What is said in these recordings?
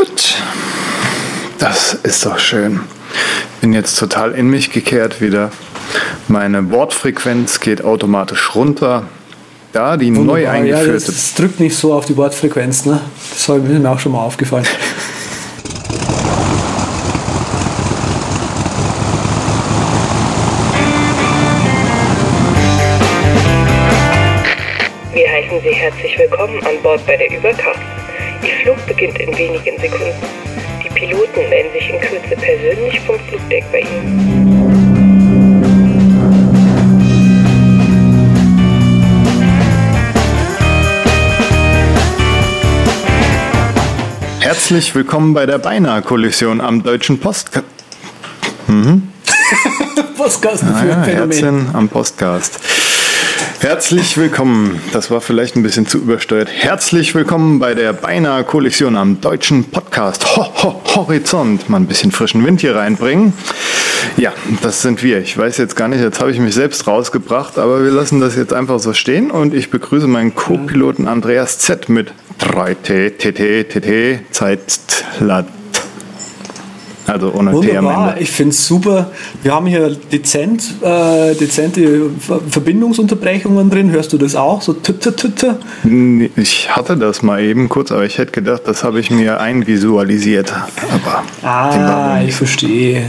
Tut. Das ist doch schön. Bin jetzt total in mich gekehrt wieder. Meine Bordfrequenz geht automatisch runter. Da die Wunderbar. neu eingeführte. Ja, das, das drückt nicht so auf die Bordfrequenz, ne? Das ist mir auch schon mal aufgefallen. Wir heißen Sie herzlich willkommen an Bord bei der Überkraft. Herzlich willkommen bei der Beinahe-Kollision am Deutschen Post. Podcast Ah für ja, ein Phänomen. Am Postcast. Herzlich willkommen, das war vielleicht ein bisschen zu übersteuert. Herzlich willkommen bei der beinahe Kollision am deutschen Podcast ho, ho, Horizont. Mal ein bisschen frischen Wind hier reinbringen. Ja, das sind wir. Ich weiß jetzt gar nicht, jetzt habe ich mich selbst rausgebracht, aber wir lassen das jetzt einfach so stehen und ich begrüße meinen Co-Piloten Andreas Z mit 3T, TT, TT, Zeitlat. Also ohne T Wunderbar, ich finde es super. Wir haben hier dezent, äh, dezente Ver Verbindungsunterbrechungen drin. Hörst du das auch? So tü. Nee, Ich hatte das mal eben kurz, aber ich hätte gedacht, das habe ich mir einvisualisiert. Aber Ah, ich verstehe.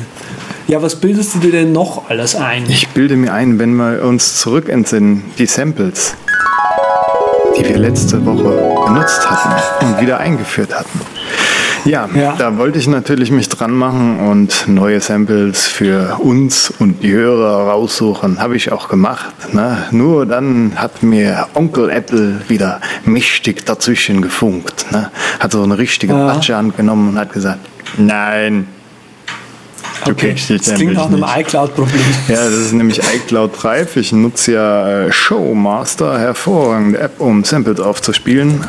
Ja, was bildest du dir denn noch alles ein? ich bilde mir ein, wenn wir uns zurück entsinnen, die Samples, die wir letzte Woche benutzt hatten und wieder eingeführt hatten. Ja, Ja. da wollte ich natürlich mich dran machen und neue Samples für uns und die Hörer raussuchen. Habe ich auch gemacht. Ne? Nur dann hat mir Onkel Apple wieder mächtig dazwischen gefunkt. Ne? Hat so eine richtige Ah. Patsche angenommen und hat gesagt, nein, du Okay, kriegst die das klingt nach einem iCloud-Problem. Ja, das ist nämlich iCloud Drive. Ich nutze ja äh, Showmaster, hervorragende App, um Samples aufzuspielen.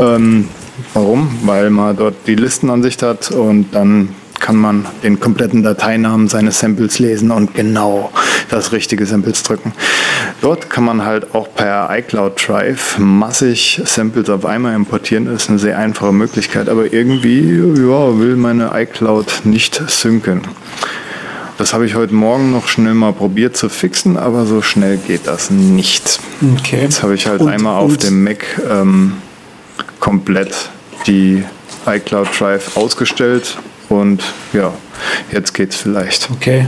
Ähm, warum? Weil man dort die Listenansicht hat und dann kann man den kompletten Dateinamen seines Samples lesen und genau das richtige Samples drücken. Dort kann man halt auch per iCloud Drive massig Samples auf einmal importieren. Das ist eine sehr einfache Möglichkeit, aber irgendwie ja, will meine iCloud nicht synken. Das habe ich heute Morgen noch schnell mal probiert zu fixen, aber so schnell geht das nicht. Okay. Jetzt habe ich halt Und- einmal auf dem Mac ähm, komplett die iCloud Drive ausgestellt und ja, jetzt geht's vielleicht. Okay.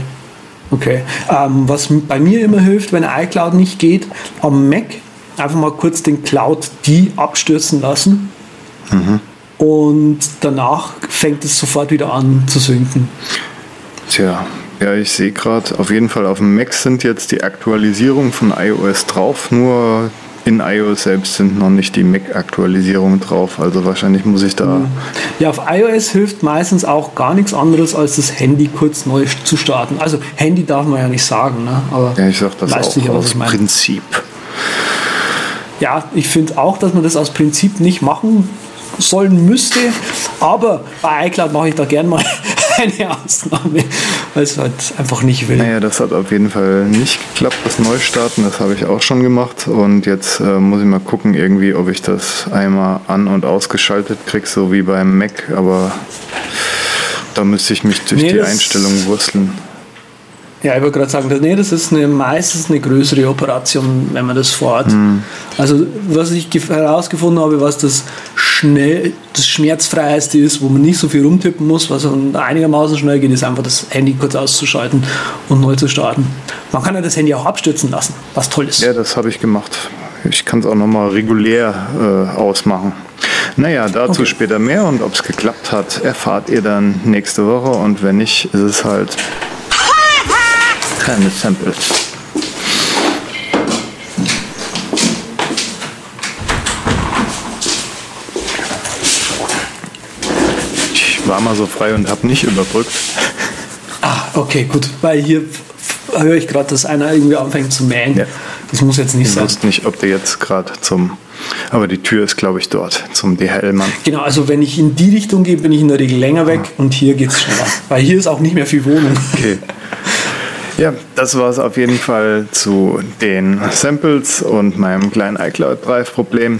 Okay. Ähm, was bei mir immer hilft, wenn iCloud nicht geht, am Mac einfach mal kurz den Cloud die abstürzen lassen. Und danach fängt es sofort wieder an zu sinken. Tja, ja, ich sehe gerade, auf jeden Fall auf dem Mac sind jetzt die Aktualisierungen von iOS drauf, nur in iOS selbst sind noch nicht die Mac-Aktualisierungen drauf. Also wahrscheinlich muss ich da. Ja, auf iOS hilft meistens auch gar nichts anderes, als das Handy kurz neu zu starten. Also Handy darf man ja nicht sagen, ne? aber Ja, ich sag das weißt auch was aus ich meine. Prinzip. Ja, ich finde auch, dass man das aus Prinzip nicht machen sollen müsste, aber bei iCloud mache ich da gern mal eine Ausnahme, weil es halt einfach nicht will. Naja, das hat auf jeden Fall nicht geklappt, das Neustarten. Das habe ich auch schon gemacht. Und jetzt äh, muss ich mal gucken, irgendwie, ob ich das einmal an- und ausgeschaltet kriege, so wie beim Mac. Aber da müsste ich mich durch Nee, die Einstellungen wursteln. Ja, ich wollte gerade sagen, das, nee, das ist eine, meistens eine größere Operation, wenn man das vorhat. Hm. Also, was ich gef- herausgefunden habe, was das schnell, das schmerzfreieste ist, wo man nicht so viel rumtippen muss, was einigermaßen schnell geht, ist einfach das Handy kurz auszuschalten und neu zu starten. Man kann ja das Handy auch abstürzen lassen, was toll ist. Ja, das habe ich gemacht. Ich kann es auch nochmal regulär äh, ausmachen. Naja, dazu Okay. später mehr und ob es geklappt hat, erfahrt ihr dann nächste Woche und wenn nicht, ist es halt keine Samples. Ich war mal so frei und habe nicht überbrückt. Ah, okay, gut. Weil hier höre ich gerade, dass einer irgendwie anfängt zu mähen. Ja. Das muss jetzt nicht Ich sein. wusste nicht, ob der jetzt gerade zum. Aber die Tür ist, glaube ich, dort, zum DHL-Mann. Genau, also wenn ich in die Richtung gehe, bin ich in der Regel länger weg und hier geht es schneller. Weil hier ist auch nicht mehr viel Wohnung. Okay. Ja, das war es auf jeden Fall zu den Samples und meinem kleinen iCloud Drive Problem.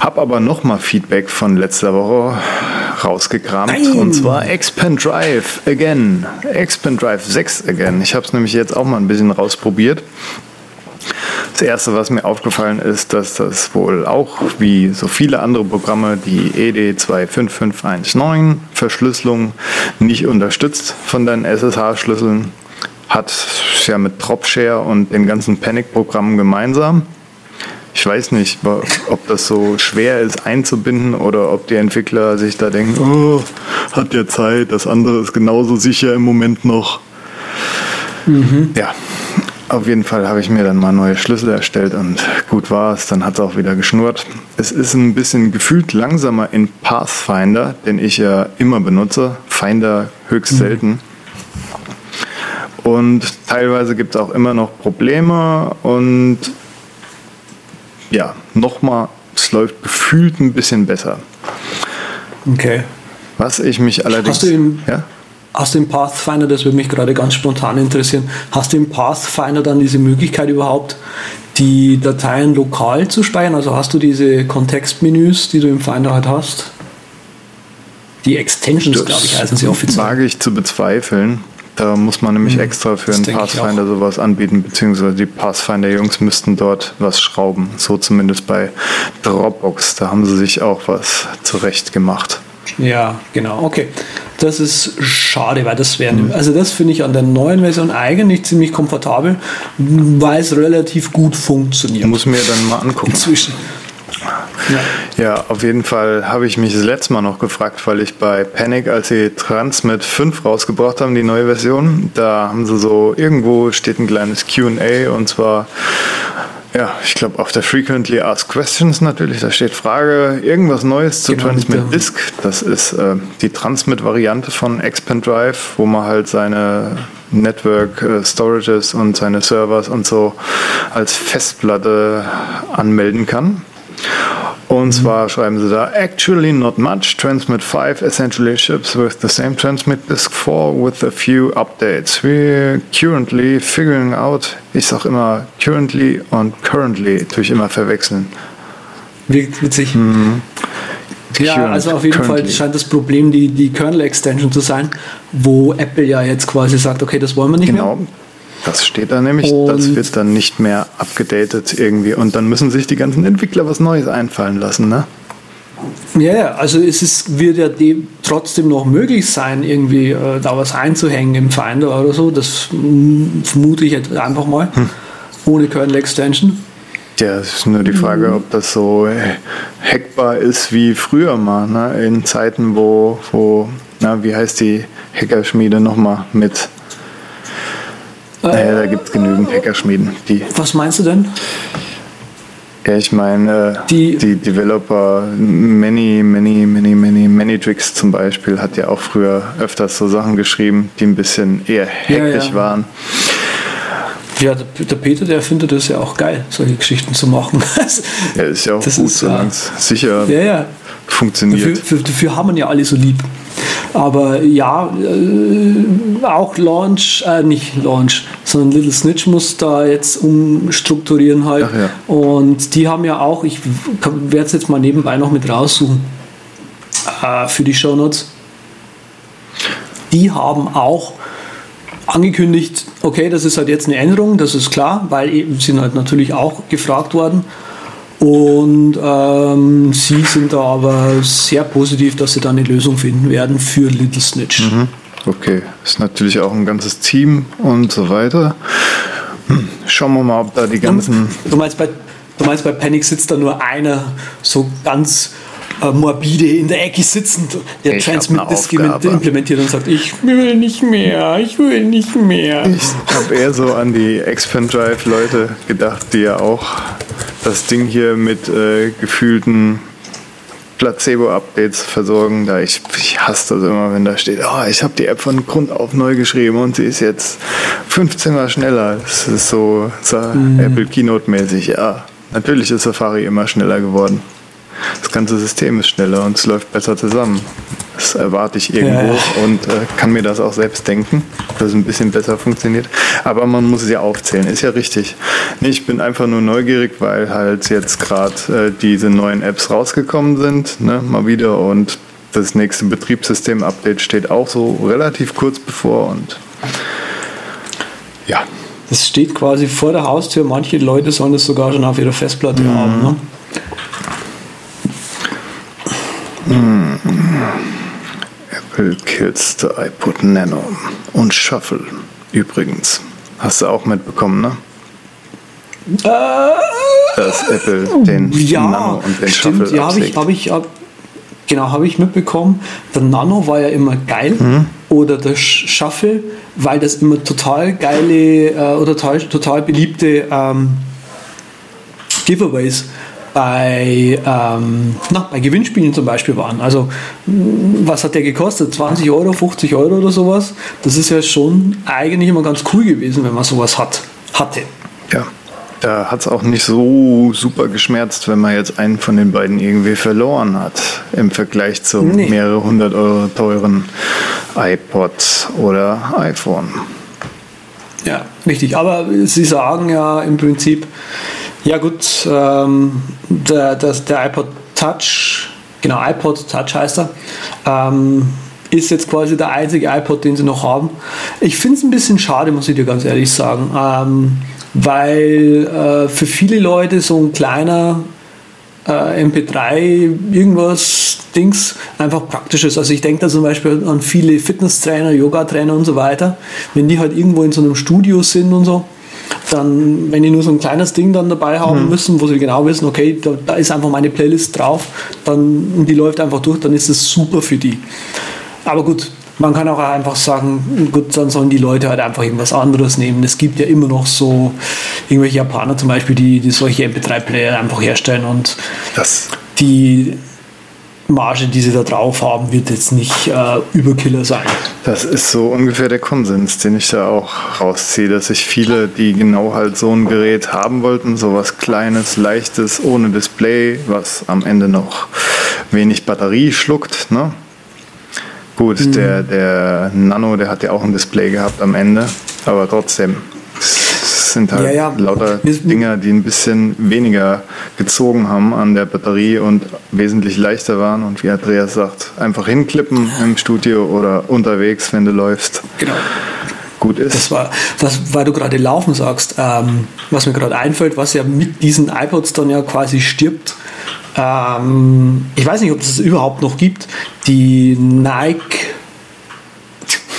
Hab aber nochmal Feedback von letzter Woche rausgekramt. Nein. Und zwar Expand Drive Again. Expand Drive 6 Again. Ich habe es nämlich jetzt auch mal ein bisschen rausprobiert. Das erste, was mir aufgefallen ist, dass das wohl auch wie so viele andere Programme die E ED 25519 Verschlüsselung nicht unterstützt von deinen SSH-Schlüsseln. Hat es ja mit Dropshare und den ganzen Panic-Programmen gemeinsam. Ich weiß nicht, ob das so schwer ist einzubinden oder ob die Entwickler sich da denken, oh, hat ja Zeit, das andere ist genauso sicher im Moment noch. Ja, auf jeden Fall habe ich mir dann mal neue Schlüssel erstellt und gut war es, dann hat es auch wieder geschnurrt. Es ist ein bisschen gefühlt langsamer in Pathfinder, den ich ja immer benutze. Finder höchst selten. Und teilweise gibt es auch immer noch Probleme und ja, nochmal, es läuft gefühlt ein bisschen besser. Okay. Was ich mich allerdings. Hast du im- ja? Hast du im Pathfinder, das würde mich gerade ganz spontan interessieren, hast du im Pathfinder dann diese Möglichkeit überhaupt, die Dateien lokal zu speichern? Also hast du diese Kontextmenüs, die du im Finder halt hast? Die Extensions, glaube ich, heißen sie offiziell. wage ich zu bezweifeln. Da muss man nämlich extra für das ich Pathfinder sowas anbieten, beziehungsweise die Pathfinder-Jungs müssten dort was schrauben. So zumindest bei Dropbox. Da haben sie sich auch was zurecht gemacht. Ja, genau, okay. Das ist schade, weil das wäre, also das finde ich an der neuen Version eigentlich ziemlich komfortabel, weil es relativ gut funktioniert. Muss mir dann mal angucken. Inzwischen. Ja. Ja, auf jeden Fall habe ich mich das letzte Mal noch gefragt, weil ich bei Panic, als sie Transmit 5 rausgebracht haben, die neue Version, da haben sie so, irgendwo steht ein kleines QA und zwar, ja, ich glaube auf der Frequently Asked Questions natürlich, da steht Frage, irgendwas Neues zu Genau, mit Transmit Disk. Das ist äh, die Transmit-Variante von Expand Drive, wo man halt seine Network äh, Storages und seine Servers und so als Festplatte anmelden kann. Und zwar schreiben sie da, actually not much. Transmit 5 essentially ships with the same Transmit Disk 4 with a few updates. We're currently figuring out, ich sag immer currently und currently, tue ich immer verwechseln. Wirkt witzig. Hm. Ja, also auf jeden Fall currently. scheint das Problem die, die Kernel-Extension zu sein, wo Apple ja jetzt quasi sagt, okay, das wollen wir nicht Genau. mehr. Das steht da nämlich, das Und- wird dann nicht mehr abgedatet irgendwie und dann müssen sich die ganzen Entwickler was Neues einfallen lassen, ne? Ja, ja, also es ist, wird ja dem trotzdem noch möglich sein, irgendwie äh, da was einzuhängen im Finder oder so. Das mm, vermute ich jetzt einfach mal. Hm. Ohne Kernel-Extension. Ja, es ist nur die Frage, ob das so äh, hackbar ist wie früher mal, ne? in Zeiten, wo, wo na, wie heißt die Hackerschmiede nochmal mit? Naja, da gibt es genügend Hackerschmieden. Die, Was meinst du denn? ja, ich meine, äh, Die- die, Developer, Many, Many, Many, Many, Manytrix zum Beispiel, hat ja auch früher öfters so Sachen geschrieben, die ein bisschen eher Ja, hackig ja. waren. Ja, der, Peter, der findet es ja auch geil, solche Geschichten zu machen. Ja, ist ja auch Das gut, solange äh, es sicher ja, ja. funktioniert. Dafür, für, dafür haben wir ja alle so lieb. Aber ja, äh, auch Launch, äh, nicht Launch, sondern Little Snitch muss da jetzt umstrukturieren halt. Ja. Und die haben ja auch, ich werde es jetzt mal nebenbei noch mit raussuchen äh, für die Shownotes. Die haben auch angekündigt, okay, das ist halt jetzt eine Änderung, das ist klar, weil eben sind halt natürlich auch gefragt worden. Und ähm, sie sind da aber sehr positiv, dass sie da eine Lösung finden werden für Little Snitch. Mhm. Okay, ist natürlich auch ein ganzes Team und so weiter. Hm, Schauen wir mal, ob da die ganzen. Du meinst, bei, du meinst, bei Panic sitzt da nur einer so ganz äh, morbide in der Ecke sitzend, der Ich hab Transmit implementiert und sagt, ich will nicht mehr, ich will nicht mehr. Ich habe eher so an die Expand Drive Leute gedacht, die ja auch das Ding hier mit äh, gefühlten Placebo-Updates versorgen. Da ich, ich hasse das immer, wenn da steht, oh, ich habe die App von Grund auf neu geschrieben und sie ist jetzt 15 Mal schneller. Das ist so, so Apple Keynote-mäßig. Ja, natürlich ist Safari immer schneller geworden. Das ganze System ist schneller und es läuft besser zusammen. Das erwarte ich irgendwo Ja. und äh, kann mir das auch selbst denken, dass es ein bisschen besser funktioniert. Aber man muss es ja aufzählen, ist ja richtig. Nee, ich bin einfach nur neugierig, weil halt jetzt gerade äh, diese neuen Apps rausgekommen sind, ne, mal wieder und das nächste Betriebssystem-Update steht auch so relativ kurz bevor und ja. Das steht quasi vor der Haustür. Manche Leute sollen das sogar schon auf ihrer Festplatte mhm. haben. Ne? Apple kills the iPod Nano und Shuffle übrigens. Hast du auch mitbekommen, ne? Äh, Dass Apple den ja, Nano und den stimmt, Shuffle ja, habe ich, hab ich, hab, genau, habe ich mitbekommen. Der Nano war ja immer geil Mhm. oder der Sh- Shuffle, weil das immer total geile äh, oder total, total beliebte ähm, Giveaways bei, ähm, na, bei Gewinnspielen zum Beispiel waren. Also mh, was hat der gekostet? 20 Euro, 50 Euro oder sowas? Das ist ja schon eigentlich immer ganz cool gewesen, wenn man sowas hat, hatte. Ja, da hat es auch nicht so super geschmerzt, wenn man jetzt einen von den beiden irgendwie verloren hat im Vergleich zum Nee. mehrere hundert Euro teuren iPod oder iPhone. Ja, richtig. Aber Sie sagen ja im Prinzip, ja gut, ähm, der, der, der iPod Touch, genau, iPod Touch heißt er, ähm, ist jetzt quasi der einzige iPod, den Sie noch haben. Ich finde es ein bisschen schade, muss ich dir ganz ehrlich sagen, ähm, weil äh, für viele Leute so ein kleiner äh, MP3 irgendwas Dings einfach praktisch ist. Also ich denke da zum Beispiel an viele Fitnesstrainer, Yoga-Trainer und so weiter. Wenn die halt irgendwo in so einem Studio sind und so, dann, wenn die nur so ein kleines Ding dann dabei haben müssen, wo sie genau wissen, okay, da, da ist einfach meine Playlist drauf, dann die läuft einfach durch, dann ist es super für die. Aber gut, man kann auch einfach sagen, gut, dann sollen die Leute halt einfach irgendwas anderes nehmen. Es gibt ja immer noch so irgendwelche Japaner zum Beispiel, die, die solche MP3-Player einfach herstellen und Das, die Marge, die sie da drauf haben, wird jetzt nicht äh, Überkiller sein. das ist so ungefähr der Konsens, den ich da auch rausziehe, dass sich viele, die genau halt so ein Gerät haben wollten, sowas Kleines, Leichtes, ohne Display, was am Ende noch wenig Batterie schluckt, ne? Gut, Mhm. der, der Nano, der hat ja auch ein Display gehabt am Ende, aber trotzdem. Sind halt Ja, ja. lauter Dinger, die ein bisschen weniger gezogen haben an der Batterie und wesentlich leichter waren. Und wie Andreas sagt, einfach hinklippen im Studio oder unterwegs, wenn du läufst. Genau. Gut ist. Das war, was, weil du gerade Laufen sagst, ähm, was mir gerade einfällt, was ja mit diesen iPods dann ja quasi stirbt. Ähm, ich weiß nicht, ob es das überhaupt noch gibt. Die Nike,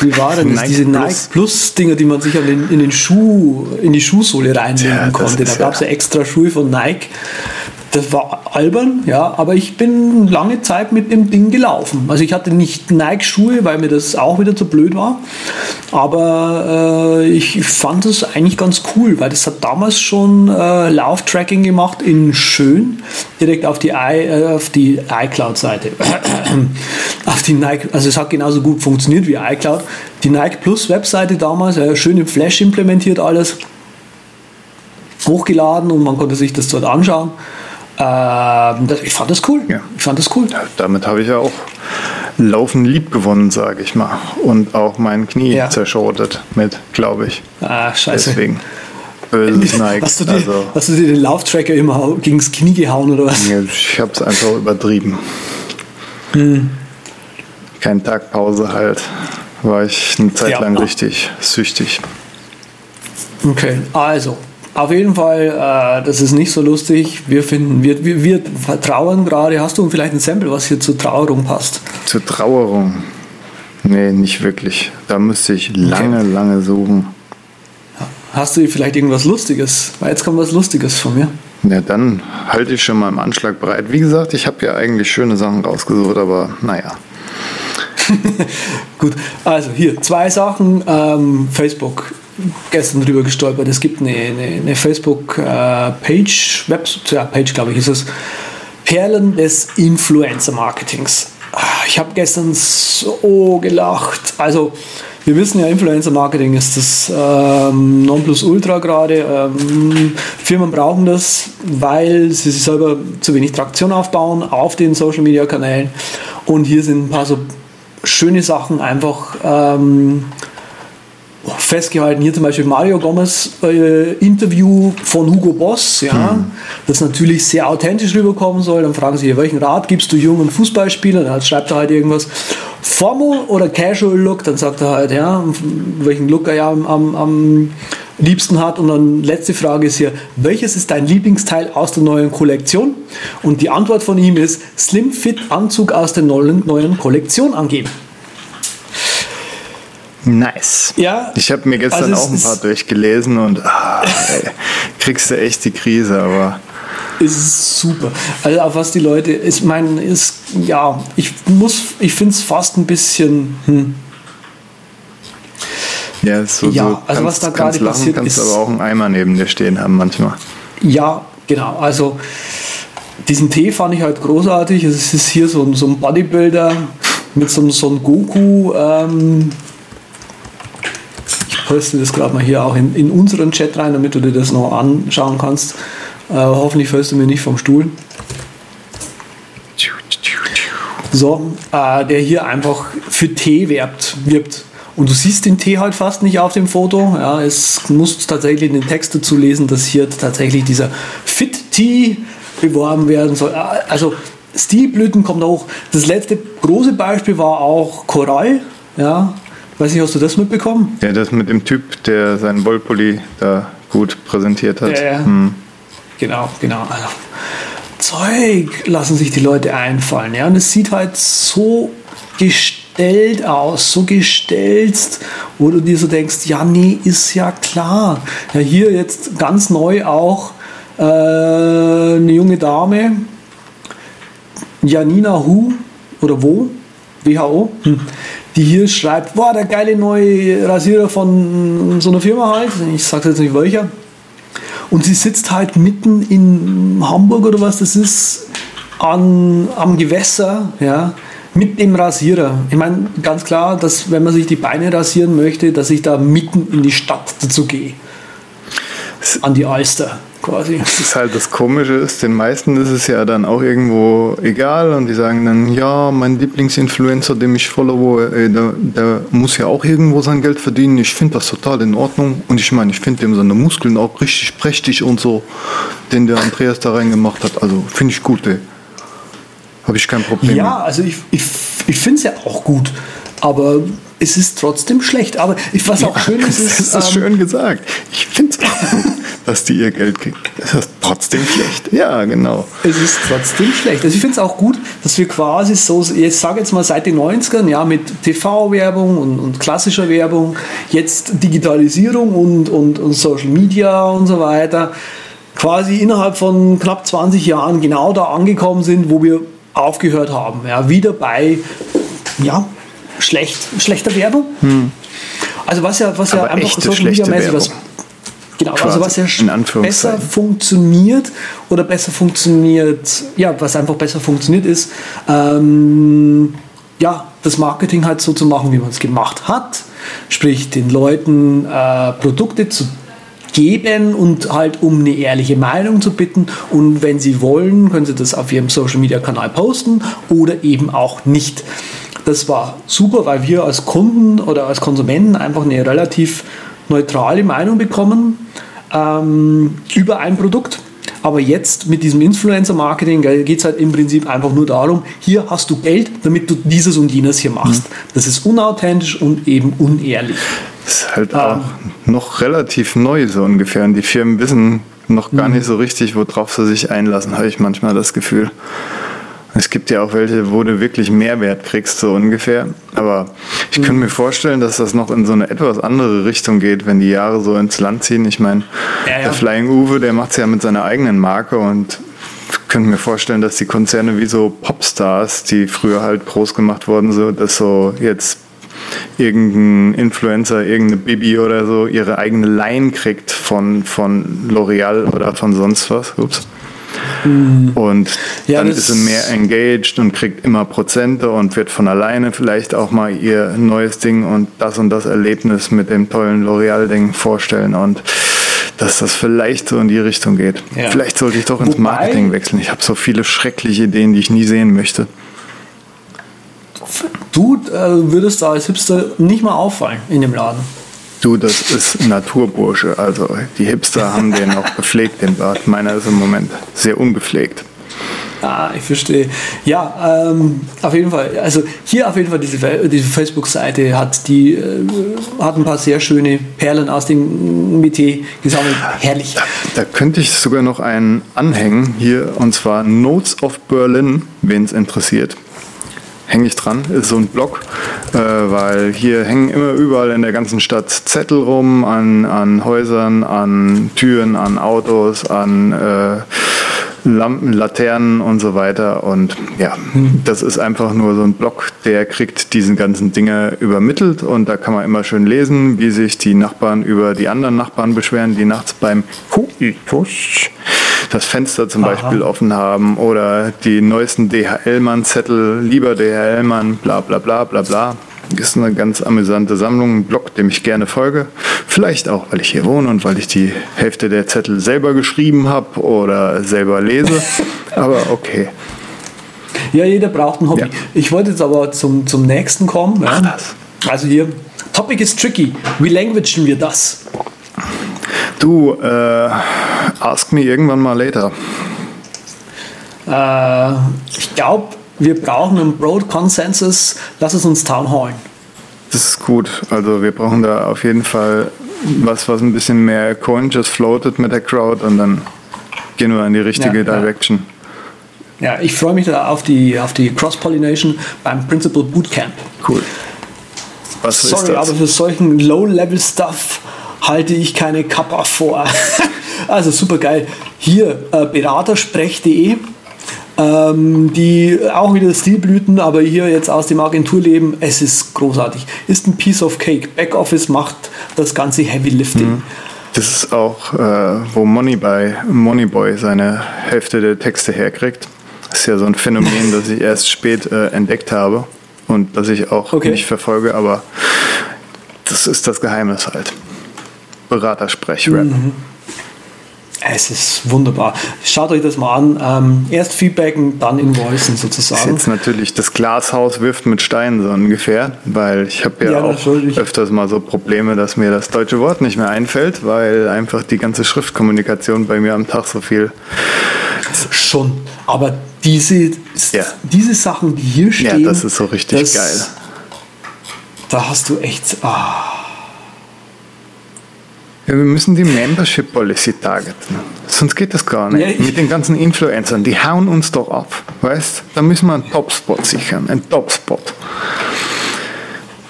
wie war denn das? Diese. Nike Plus Dinger, die man sich an den, in den Schuh, in die Schuhsohle reinlegen Ja, konnte. Da gab es ja- extra Schuhe von Nike. Das war albern, ja, aber ich bin lange Zeit mit dem Ding gelaufen. Also ich hatte nicht Nike-Schuhe, weil mir das auch wieder zu blöd war. Aber äh, ich fand es eigentlich ganz cool, weil das hat damals schon äh, Lauftracking gemacht in schön, direkt auf die, i, äh, auf die iCloud-Seite. auf die Nike, also es hat genauso gut funktioniert wie iCloud. Die Nike Plus Webseite damals, äh, schön im Flash implementiert alles hochgeladen und man konnte sich das dort anschauen. Ähm, das, ich fand das cool. Ja. Ich fand das cool. Ja, damit habe ich ja auch Laufen lieb gewonnen, sage ich mal. Und auch mein Knie Ja. zerschrotet mit, glaube ich. Ah, scheiße. Deswegen. Böses Nike. Hast du, dir, also, hast du dir den Lauftracker immer gegen das Knie gehauen oder was? ich habe es einfach übertrieben. Hm. Kein Tag Pause halt. War ich eine Zeit Ja. lang richtig süchtig. Okay, also. Auf jeden Fall, äh, das ist nicht so lustig. Wir finden, wir, wir, wir trauern gerade. Hast du vielleicht ein Sample, was hier zur Trauerung passt? Zur Trauerung. Nee, nicht wirklich. Da müsste ich lange, lange suchen. Hast du vielleicht irgendwas Lustiges? Weil jetzt kommt was Lustiges von mir. Ja, dann halte ich schon mal im Anschlag bereit. Wie gesagt, ich habe ja eigentlich schöne Sachen rausgesucht, aber naja. Gut, also hier zwei Sachen. Ähm, Facebook, gestern drüber gestolpert. Es gibt eine, eine, eine Facebook-Page, Web, ja, Page glaube ich ist es, Perlen des Influencer-Marketings. Ah, Ich habe gestern so gelacht. Also wir wissen ja, Influencer-Marketing ist das ähm, Nonplusultra gerade. Ähm, Firmen brauchen das, weil sie sich selber zu wenig Traktion aufbauen auf den Social-Media-Kanälen. Und hier sind ein paar so schöne Sachen einfach ähm, festgehalten. Hier zum Beispiel Mario Gomez äh, Interview von Hugo Boss, ja, hm. das natürlich sehr authentisch rüberkommen soll. Dann fragen sie, welchen Rat gibst du jungen Fußballspielern? Dann schreibt er halt irgendwas. Formal oder Casual Look, dann sagt er halt, ja, welchen Look er ja am, am, am liebsten hat. Und dann letzte Frage ist hier, welches ist dein Lieblingsteil aus der neuen Kollektion? Und die Antwort von ihm ist Slim Fit Anzug aus der neuen, neuen Kollektion angeben. Nice. Ja. Ich habe mir gestern also auch ein paar durchgelesen und ah, ey, kriegst du echt die Krise, aber. Es ist super. Also auf was die Leute, ich meine, ist, ja, ich muss, ich finde es fast ein bisschen, hm. Ja, so, ja so also was da gerade passiert kannst ist. aber auch einen Eimer neben dir stehen haben manchmal. Ja, genau. Also diesen Tee fand ich halt großartig. Es ist hier so, so ein Bodybuilder mit so, so einem Goku. Ähm, poste das gerade mal hier auch in, in unseren Chat rein, damit du dir das noch anschauen kannst. Äh, hoffentlich fällst du mir nicht vom Stuhl. So, äh, der hier einfach für Tee werbt, wirbt. Und du siehst den Tee halt fast nicht auf dem Foto. Ja, es muss tatsächlich den Text dazu lesen, dass hier tatsächlich dieser Fit Tea beworben werden soll. Äh, also Stilblüten kommt auch. Das letzte große Beispiel war auch Korall. Ja, Weiß nicht, hast du das mitbekommen? Ja, das mit dem Typ, der seinen Wollpulli da gut präsentiert hat. Ja, hm. Genau, genau. Also, Zeug lassen sich die Leute einfallen. Ja? Und es sieht halt so gestellt aus, so gestelzt, wo du dir so denkst, ja, nee, ist ja klar. Ja, hier jetzt ganz neu auch äh, eine junge Dame, Janina Hu, oder wo? WHO, hm die hier schreibt, boah, der geile neue Rasierer von so einer Firma halt, ich sage jetzt nicht welcher. Und sie sitzt halt mitten in Hamburg oder was das ist, an, am Gewässer, ja, mit dem Rasierer. Ich meine, ganz klar, dass wenn man sich die Beine rasieren möchte, dass ich da mitten in die Stadt dazu gehe. An die Alster quasi. Das ist halt das Komische ist, den meisten ist es ja dann auch irgendwo egal und die sagen dann, ja, mein Lieblingsinfluencer, dem ich follow, äh, der, der, muss ja auch irgendwo sein Geld verdienen. Ich finde das total in Ordnung und ich meine, ich finde dem seine Muskeln auch richtig prächtig und so, den der Andreas da reingemacht hat. Also finde ich gut, ey. Habe ich kein Problem. Ja, also ich, ich, ich finde es ja auch gut, aber es ist trotzdem schlecht. Aber was auch ja, schön ist, ist. Das ist ähm, schön gesagt. Ich finde es dass die ihr Geld kriegen. Das ist trotzdem schlecht. Ja, genau. Es ist trotzdem schlecht. Also ich finde es auch gut, dass wir quasi so, jetzt sage jetzt mal seit den 90ern, ja, mit TV-Werbung und, und, klassischer Werbung, jetzt Digitalisierung und, und, und Social Media und so weiter, quasi innerhalb von knapp 20 Jahren genau da angekommen sind, wo wir aufgehört haben. Ja, wieder bei ja, schlecht, schlechter Werbung. Hm. Also was ja, was ja einfach Social Media mäßig was Genau, also was ja besser funktioniert oder besser funktioniert, ja, was einfach besser funktioniert ist, ähm, ja, das Marketing halt so zu machen, wie man es gemacht hat, sprich den Leuten äh, Produkte zu geben und halt um eine ehrliche Meinung zu bitten und wenn sie wollen, können sie das auf ihrem Social Media Kanal posten oder eben auch nicht. Das war super, weil wir als Kunden oder als Konsumenten einfach eine relativ neutrale Meinung bekommen ähm, über ein Produkt. Aber jetzt mit diesem Influencer-Marketing geht es halt im Prinzip einfach nur darum, hier hast du Geld, damit du dieses und jenes hier machst. Mhm. Das ist unauthentisch und eben unehrlich. Das ist halt ähm, auch noch relativ neu so ungefähr. Und die Firmen wissen noch gar mhm. nicht so richtig, worauf sie sich einlassen, habe ich manchmal das Gefühl. Es gibt ja auch welche, wo du wirklich Mehrwert kriegst, so ungefähr. Aber ich mhm. könnte mir vorstellen, dass das noch in so eine etwas andere Richtung geht, wenn die Jahre so ins Land ziehen. Ich meine, ja, ja. der Flying Uwe, der macht es ja mit seiner eigenen Marke und ich könnte mir vorstellen, dass die Konzerne wie so Popstars, die früher halt groß gemacht wurden, so, dass so jetzt irgendein Influencer, irgendeine Bibi oder so ihre eigene Line kriegt von, von L'Oreal oder von sonst was. Ups. Mhm. Und ja, dann ist sie mehr engaged und kriegt immer Prozente und wird von alleine vielleicht auch mal ihr neues Ding und das und das Erlebnis mit dem tollen L'Oreal-Ding vorstellen und dass das vielleicht so in die Richtung geht. Ja. Vielleicht sollte ich doch ins Wobei, Marketing wechseln. Ich habe so viele schreckliche Ideen, die ich nie sehen möchte. Du äh, würdest da als Hipster nicht mal auffallen in dem Laden. Du, das ist Naturbursche. Also die Hipster haben den noch gepflegt, den Bart. Meiner ist im Moment sehr ungepflegt. Ah, ich verstehe. Ja, ähm, auf jeden Fall. Also hier auf jeden Fall diese, diese Facebook-Seite hat die äh, hat ein paar sehr schöne Perlen aus dem Metier gesammelt. Herrlich. Da, da könnte ich sogar noch einen anhängen hier und zwar Notes of Berlin, wen es interessiert hänge ich dran, ist so ein Blog, äh, weil hier hängen immer überall in der ganzen Stadt Zettel rum an, an Häusern, an Türen, an Autos, an äh, Lampen, Laternen und so weiter. Und ja, das ist einfach nur so ein Blog, der kriegt diesen ganzen Dinge übermittelt und da kann man immer schön lesen, wie sich die Nachbarn über die anderen Nachbarn beschweren, die nachts beim Kuipusch das Fenster zum Aha. Beispiel offen haben oder die neuesten DHL-Mann-Zettel, lieber DHL-Mann, bla bla bla bla bla. Ist eine ganz amüsante Sammlung, ein Blog, dem ich gerne folge. Vielleicht auch, weil ich hier wohne und weil ich die Hälfte der Zettel selber geschrieben habe oder selber lese. aber okay. Ja, jeder braucht ein Hobby. Ja. Ich wollte jetzt aber zum, zum nächsten kommen. Ja. das. Also hier, Topic is tricky. Wie languagen wir das? Du, äh, ask me irgendwann mal later. Äh, ich glaube, wir brauchen einen Broad Consensus. Lass es uns Town hallen. Das ist gut. Also wir brauchen da auf jeden Fall was, was ein bisschen mehr Coin just floatet mit der Crowd und dann gehen wir in die richtige ja, Direction. Ja. ja, ich freue mich da auf die, auf die Cross-Pollination beim Principal Bootcamp. Cool. Was Sorry, aber für solchen Low-Level-Stuff halte ich keine Kappa vor. also super geil. Hier äh, beratersprech.de ähm, die auch wieder Stilblüten, aber hier jetzt aus dem Agenturleben, es ist großartig. Ist ein Piece of Cake. Backoffice macht das ganze Heavy Lifting. Mhm. Das ist auch, äh, wo Moneyboy, Moneyboy seine Hälfte der Texte herkriegt. Das ist ja so ein Phänomen, das ich erst spät äh, entdeckt habe und das ich auch okay. nicht verfolge, aber das ist das Geheimnis halt. Beratersprech-Rap. Mhm. Es ist wunderbar. Schaut euch das mal an. Ähm, erst feedbacken, dann invoicen sozusagen. Das ist jetzt natürlich das Glashaus wirft mit Steinen so ungefähr, weil ich habe ja, ja, auch öfters mal so Probleme, dass mir das deutsche Wort nicht mehr einfällt, weil einfach die ganze Schriftkommunikation bei mir am Tag so viel. Schon, aber diese, ja. diese Sachen, die hier stehen. Ja, das ist so richtig das, geil. Da hast du echt. Ah. Ja, wir müssen die Membership Policy targeten. Sonst geht das gar nicht. Ja, Mit den ganzen Influencern, die hauen uns doch ab. Weißt Da müssen wir einen Topspot sichern. Einen Topspot.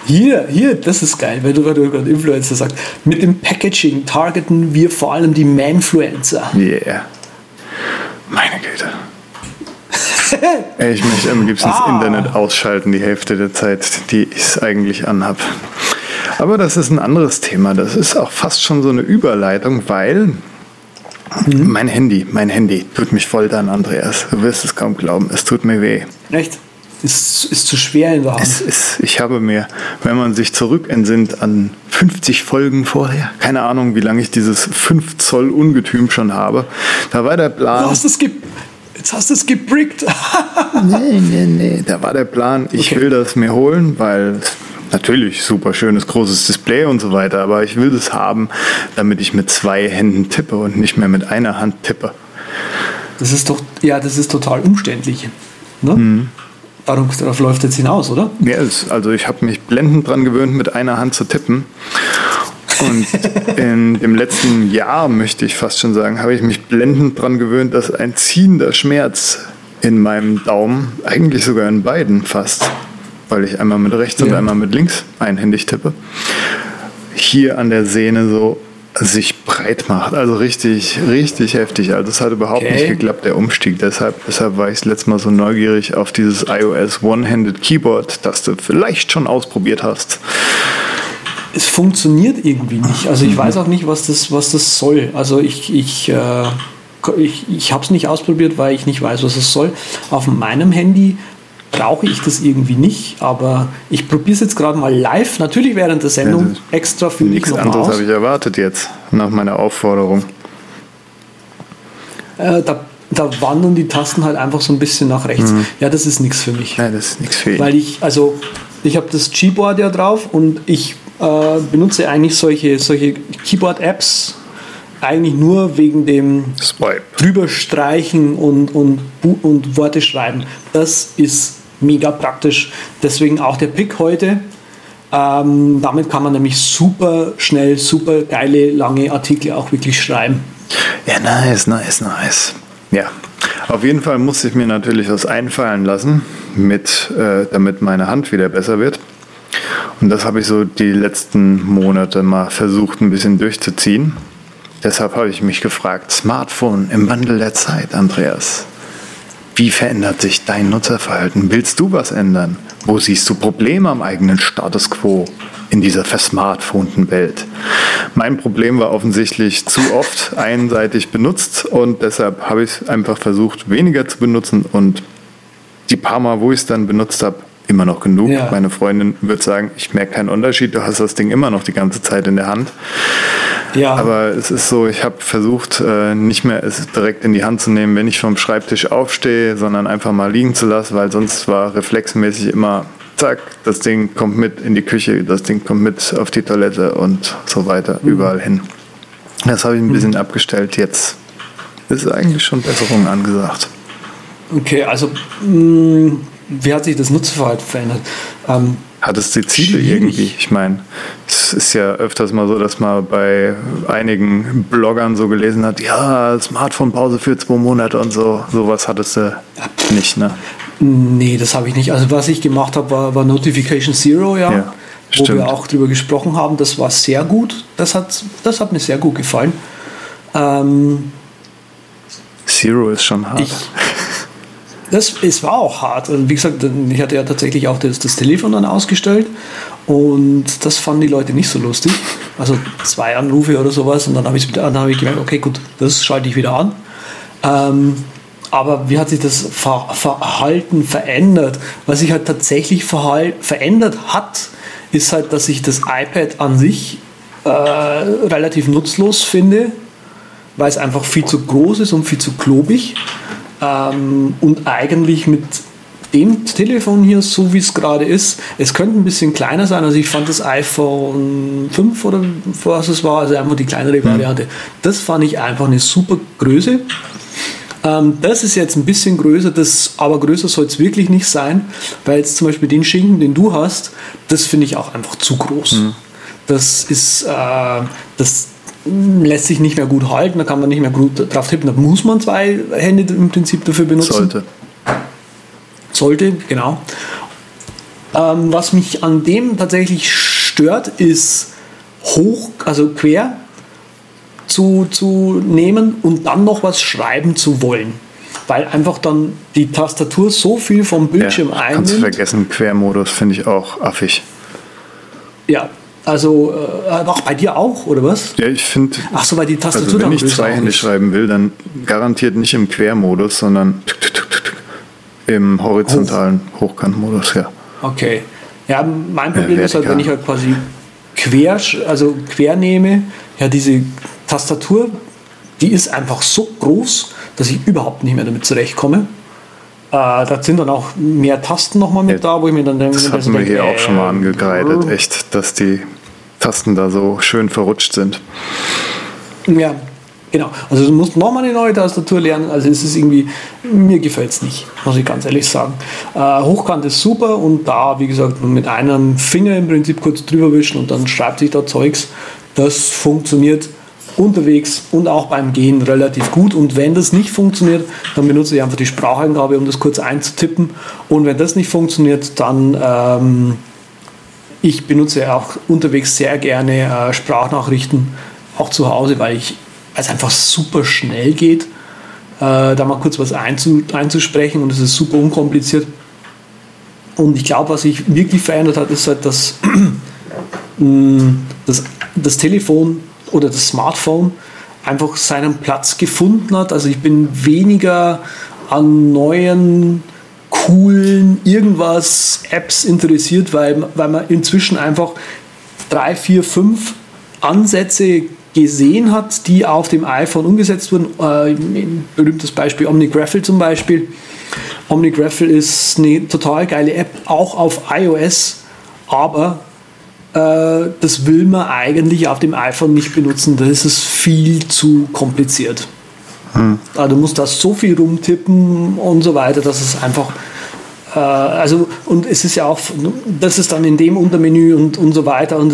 Hier, hier, das ist geil, weil du, gerade Influencer sagst. Mit dem Packaging targeten wir vor allem die Manfluencer. Yeah. Meine Güte. ich möchte am liebsten ah. das Internet ausschalten, die Hälfte der Zeit, die ich es eigentlich anhab. Aber das ist ein anderes Thema. Das ist auch fast schon so eine Überleitung, weil mhm. mein Handy, mein Handy tut mich foltern, Andreas. Du wirst es kaum glauben. Es tut mir weh. Echt? Ist, ist zu schwer in der Hand. Es ist, ich habe mir, wenn man sich zurückentsinnt an 50 Folgen vorher, keine Ahnung, wie lange ich dieses 5 Zoll Ungetüm schon habe, da war der Plan. Du hast es ge Jetzt hast du es gebrickt. nee, nee, nee. Da war der Plan, ich okay. will das mir holen, weil natürlich super schönes großes Display und so weiter, aber ich will das haben, damit ich mit zwei Händen tippe und nicht mehr mit einer Hand tippe. Das ist doch, ja, das ist total umständlich. Ne? Mhm. Darauf, darauf läuft jetzt hinaus, oder? Ja, also ich habe mich blendend dran gewöhnt, mit einer Hand zu tippen. Und in dem letzten Jahr, möchte ich fast schon sagen, habe ich mich blendend dran gewöhnt, dass ein ziehender Schmerz in meinem Daumen, eigentlich sogar in beiden fast, weil ich einmal mit rechts ja. und einmal mit links einhändig tippe, hier an der Sehne so sich breit macht. Also richtig, richtig heftig. Also es hat überhaupt okay. nicht geklappt, der Umstieg. Deshalb, deshalb war ich das letzte Mal so neugierig auf dieses iOS One-Handed Keyboard, das du vielleicht schon ausprobiert hast. Es funktioniert irgendwie nicht. Also ich mhm. weiß auch nicht, was das, was das soll. Also ich, ich, äh, ich, ich habe es nicht ausprobiert, weil ich nicht weiß, was es soll. Auf meinem Handy brauche ich das irgendwie nicht, aber ich probiere es jetzt gerade mal live, natürlich während der Sendung, extra für mich noch anderes habe ich erwartet jetzt, nach meiner Aufforderung. Äh, da, da, wandern die Tasten halt einfach so ein bisschen nach rechts. Mhm. Ja, das ist nichts für mich. Ja, das ist nichts für ihn. Weil ich, also, ich habe das G-Board ja drauf und ich äh, benutze eigentlich solche, solche Keyboard-Apps eigentlich nur wegen dem Swipe. drüberstreichen und, und, und Worte schreiben. Das ist mega praktisch. Deswegen auch der Pick heute. Ähm, damit kann man nämlich super schnell, super geile, lange Artikel auch wirklich schreiben. Ja, nice, nice, nice. Ja, auf jeden Fall musste ich mir natürlich was einfallen lassen, mit, äh, damit meine Hand wieder besser wird. Und das habe ich so die letzten Monate mal versucht, ein bisschen durchzuziehen. Deshalb habe ich mich gefragt, Smartphone im Wandel der Zeit, Andreas. Wie verändert sich dein Nutzerverhalten? Willst du was ändern? Wo siehst du Probleme am eigenen Status quo in dieser versmartphonten Welt? Mein Problem war offensichtlich zu oft einseitig benutzt und deshalb habe ich es einfach versucht, weniger zu benutzen und die paar Mal, wo ich es dann benutzt habe, immer noch genug. Ja. Meine Freundin wird sagen, ich merke keinen Unterschied, du hast das Ding immer noch die ganze Zeit in der Hand. Ja, Aber es ist so, ich habe versucht, äh, nicht mehr es direkt in die Hand zu nehmen, wenn ich vom Schreibtisch aufstehe, sondern einfach mal liegen zu lassen, weil sonst war reflexmäßig immer, zack, das Ding kommt mit in die Küche, das Ding kommt mit auf die Toilette und so weiter, überall hin. Das habe ich ein bisschen abgestellt. Jetzt ist eigentlich schon Besserung angesagt. okay, also mh, wie hat sich das Nutzerverhalten verändert? Ähm, Hattest du Ziele Schwierig. irgendwie? Ich meine, es ist ja öfters mal so, dass man bei einigen Bloggern so gelesen hat, ja, Smartphone-Pause für zwei Monate und so. Sowas hattest du nicht, ne? Nee, das habe ich nicht. Also was ich gemacht habe, war, war Notification Zero, ja. Ja, wo stimmt. wir auch drüber gesprochen haben. Das war sehr gut. Das hat, das hat mir sehr gut gefallen. Ähm, Zero ist schon hart. ich, das, es war auch hart. Also wie gesagt, ich hatte ja tatsächlich auch das, das Telefon dann ausgestellt und das fanden die Leute nicht so lustig. Also zwei Anrufe oder sowas und dann habe ich, habe ich gemerkt, okay, gut, das schalte ich wieder an. Ähm, aber wie hat sich das Ver Verhalten verändert? Was sich halt tatsächlich verändert hat, ist halt, dass ich das iPad an sich äh, relativ nutzlos finde, weil es einfach viel zu groß ist und viel zu klobig. Ähm, und eigentlich mit dem Telefon hier, so wie es gerade ist, es könnte ein bisschen kleiner sein. Also ich fand das iPhone 5 oder was es war, also einfach die kleinere Variante. Das fand ich einfach eine super Größe. Ähm, das ist jetzt ein bisschen größer, das, aber größer soll es wirklich nicht sein, weil jetzt zum Beispiel den Schinken, den du hast, das finde ich auch einfach zu groß. Das ist, äh, das lässt sich nicht mehr gut halten, da kann man nicht mehr gut drauf tippen, da muss man zwei Hände im Prinzip dafür benutzen. Sollte. Sollte, genau. Ähm, was mich an dem tatsächlich stört, ist hoch, also quer zu, zu nehmen und dann noch was schreiben zu wollen. Weil einfach dann die Tastatur so viel vom Bildschirm Ja, kannst du einnimmt. vergessen, Quermodus finde ich auch affig. Ja, also äh, auch bei dir auch, oder was? Ja, ich finde, Ach so, weil die Tastatur also wenn dann ich zweihändig schreiben will, dann garantiert nicht im Quermodus, sondern tuk, tuk, tuk, im horizontalen Hochkantmodus, ja. Okay. Ja, mein Problem Ja, ist halt, wenn ich halt quasi quer, also quer nehme, ja, diese Tastatur, die ist einfach so groß, dass ich überhaupt nicht mehr damit zurechtkomme. Äh, da sind dann auch mehr Tasten nochmal mit Ja, da, wo ich mir dann denke, Das hatten wir hier auch schon mal äh, angekreidet, echt, dass die Tasten da so schön verrutscht sind. Ja, genau. Also du musst nochmal eine neue Tastatur lernen. Also es ist irgendwie, mir gefällt es nicht, muss ich ganz ehrlich sagen. Äh, Hochkant ist super und da, wie gesagt, mit einem Finger im Prinzip kurz drüber wischen und dann schreibt sich da Zeugs. Das funktioniert unterwegs und auch beim Gehen relativ gut. Und wenn das nicht funktioniert, dann benutze ich einfach die Spracheingabe, um das kurz einzutippen. Und wenn das nicht funktioniert, dann ähm, ich benutze auch unterwegs sehr gerne äh, Sprachnachrichten, auch zu Hause, weil es einfach super schnell geht, äh, da mal kurz was einzu, einzusprechen und es ist super unkompliziert. Und ich glaube, was sich wirklich verändert hat, ist halt, dass mh, das, das Telefon oder das Smartphone einfach seinen Platz gefunden hat. Also ich bin weniger an neuen, coolen irgendwas Apps interessiert, weil, weil man inzwischen einfach drei, vier, fünf Ansätze gesehen hat, die auf dem iPhone umgesetzt wurden. Äh, ein berühmtes Beispiel OmniGraffle zum Beispiel. OmniGraffle ist eine total geile App, auch auf iOS, aber äh, das will man eigentlich auf dem iPhone nicht benutzen. Da ist es viel zu kompliziert. Hm. Also du musst da so viel rumtippen und so weiter, dass es einfach äh, also und es ist ja auch, das ist dann in dem Untermenü und, und so weiter und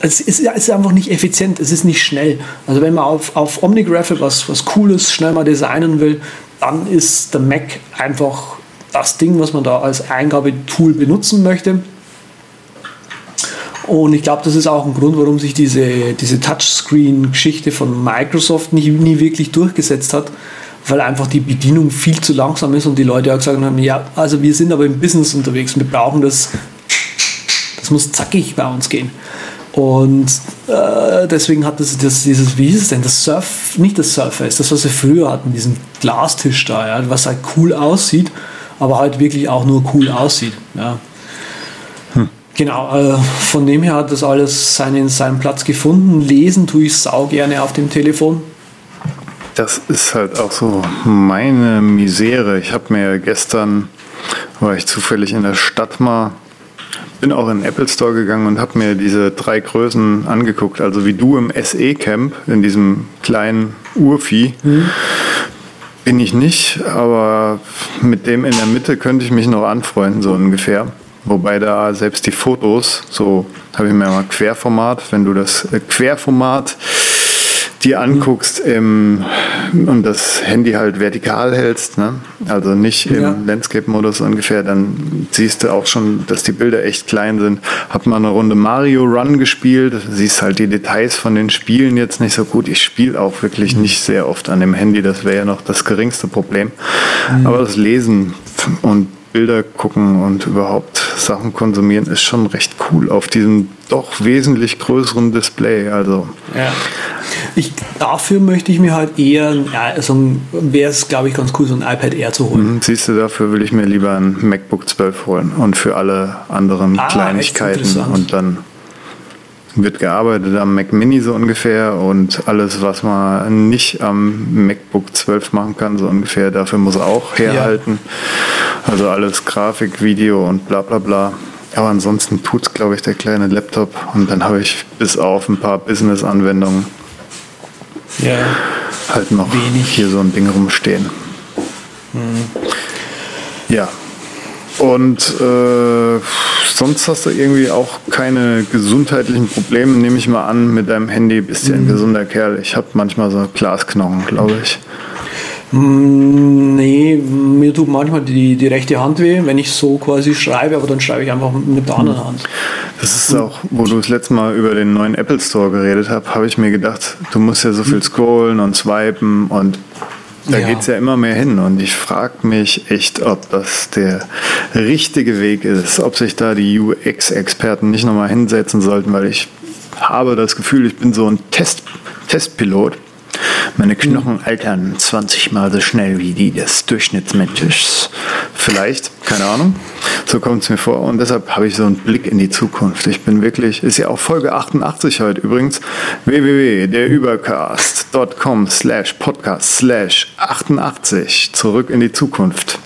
es ist, es ist einfach nicht effizient, es ist nicht schnell. Also wenn man auf, auf OmniGraphic was, was Cooles schnell mal designen will, dann ist der Mac einfach das Ding, was man da als Eingabetool benutzen möchte. Und ich glaube, das ist auch ein Grund, warum sich diese, diese Touchscreen-Geschichte von Microsoft nie, nie wirklich durchgesetzt hat, weil einfach die Bedienung viel zu langsam ist und die Leute auch gesagt haben, ja, also wir sind aber im Business unterwegs, wir brauchen das, das muss zackig bei uns gehen. Und äh, deswegen hat das, das, dieses, wie ist es denn, das Surf, nicht das Surface, das, was wir früher hatten, diesen Glastisch da, ja, was halt cool aussieht, aber halt wirklich auch nur cool aussieht. Ja. Hm. Genau, äh, von dem her hat das alles seinen, seinen Platz gefunden. Lesen tue ich sau gerne auf dem Telefon. Das ist halt auch so meine Misere. Ich habe mir gestern, war ich zufällig in der Stadt mal, bin auch in den Apple Store gegangen und habe mir diese drei Größen angeguckt. Also wie du im SE Camp, in diesem kleinen Urvieh. Mhm. Bin ich nicht, aber mit dem in der Mitte könnte ich mich noch anfreunden, so ungefähr. Wobei da selbst die Fotos, so habe ich mir mal Querformat, wenn du das äh, Querformat dir anguckst im, und das Handy halt vertikal hältst, ne? also nicht im ja. Landscape-Modus ungefähr, dann siehst du auch schon, dass die Bilder echt klein sind. Hab mal eine Runde Mario Run gespielt, siehst halt die Details von den Spielen jetzt nicht so gut. Ich spiele auch wirklich mhm. nicht sehr oft an dem Handy, das wäre ja noch das geringste Problem. Mhm. Aber das Lesen und Bilder gucken und überhaupt Sachen konsumieren ist schon recht cool auf diesem doch wesentlich größeren Display. Also ja. Ich, dafür möchte ich mir halt eher, also wäre es, glaube ich, ganz cool, so ein iPad Air zu holen. Mhm, siehst du, dafür will ich mir lieber ein MacBook 12 holen und für alle anderen ah, Kleinigkeiten und dann wird gearbeitet am Mac Mini so ungefähr und alles, was man nicht am MacBook 12 machen kann, so ungefähr, dafür muss er auch herhalten. Ja. Also alles Grafik, Video und bla bla bla. Aber ansonsten tut es, glaube ich, der kleine Laptop und dann habe ich bis auf ein paar Business-Anwendungen ja. halt noch Wenig. hier so ein Ding rumstehen. Mhm. Ja, und äh, sonst hast du irgendwie auch keine gesundheitlichen Probleme, nehme ich mal an, mit deinem Handy. Bist ein mhm. gesunder Kerl. Ich habe manchmal so Glasknochen, glaube ich. Mm, nee, mir tut manchmal die, die rechte Hand weh, wenn ich so quasi schreibe, aber dann schreibe ich einfach mit der anderen Hand. Das ist auch, wo du das letzte Mal über den neuen Apple Store geredet hast, habe ich mir gedacht, du musst ja so viel scrollen und swipen und da ja. geht es ja immer mehr hin und ich frage mich echt, ob das der richtige Weg ist, ob sich da die UX-Experten nicht nochmal hinsetzen sollten, weil ich habe das Gefühl, ich bin so ein Test, Testpilot meine Knochen altern 20 Mal so schnell wie die des Durchschnittsmenschen. Vielleicht, keine Ahnung. So kommt es mir vor. Und deshalb habe ich so einen Blick in die Zukunft. Ich bin wirklich, ist ja auch Folge 88 heute übrigens. www.derübercast.com slash podcast slash 88. Zurück in die Zukunft.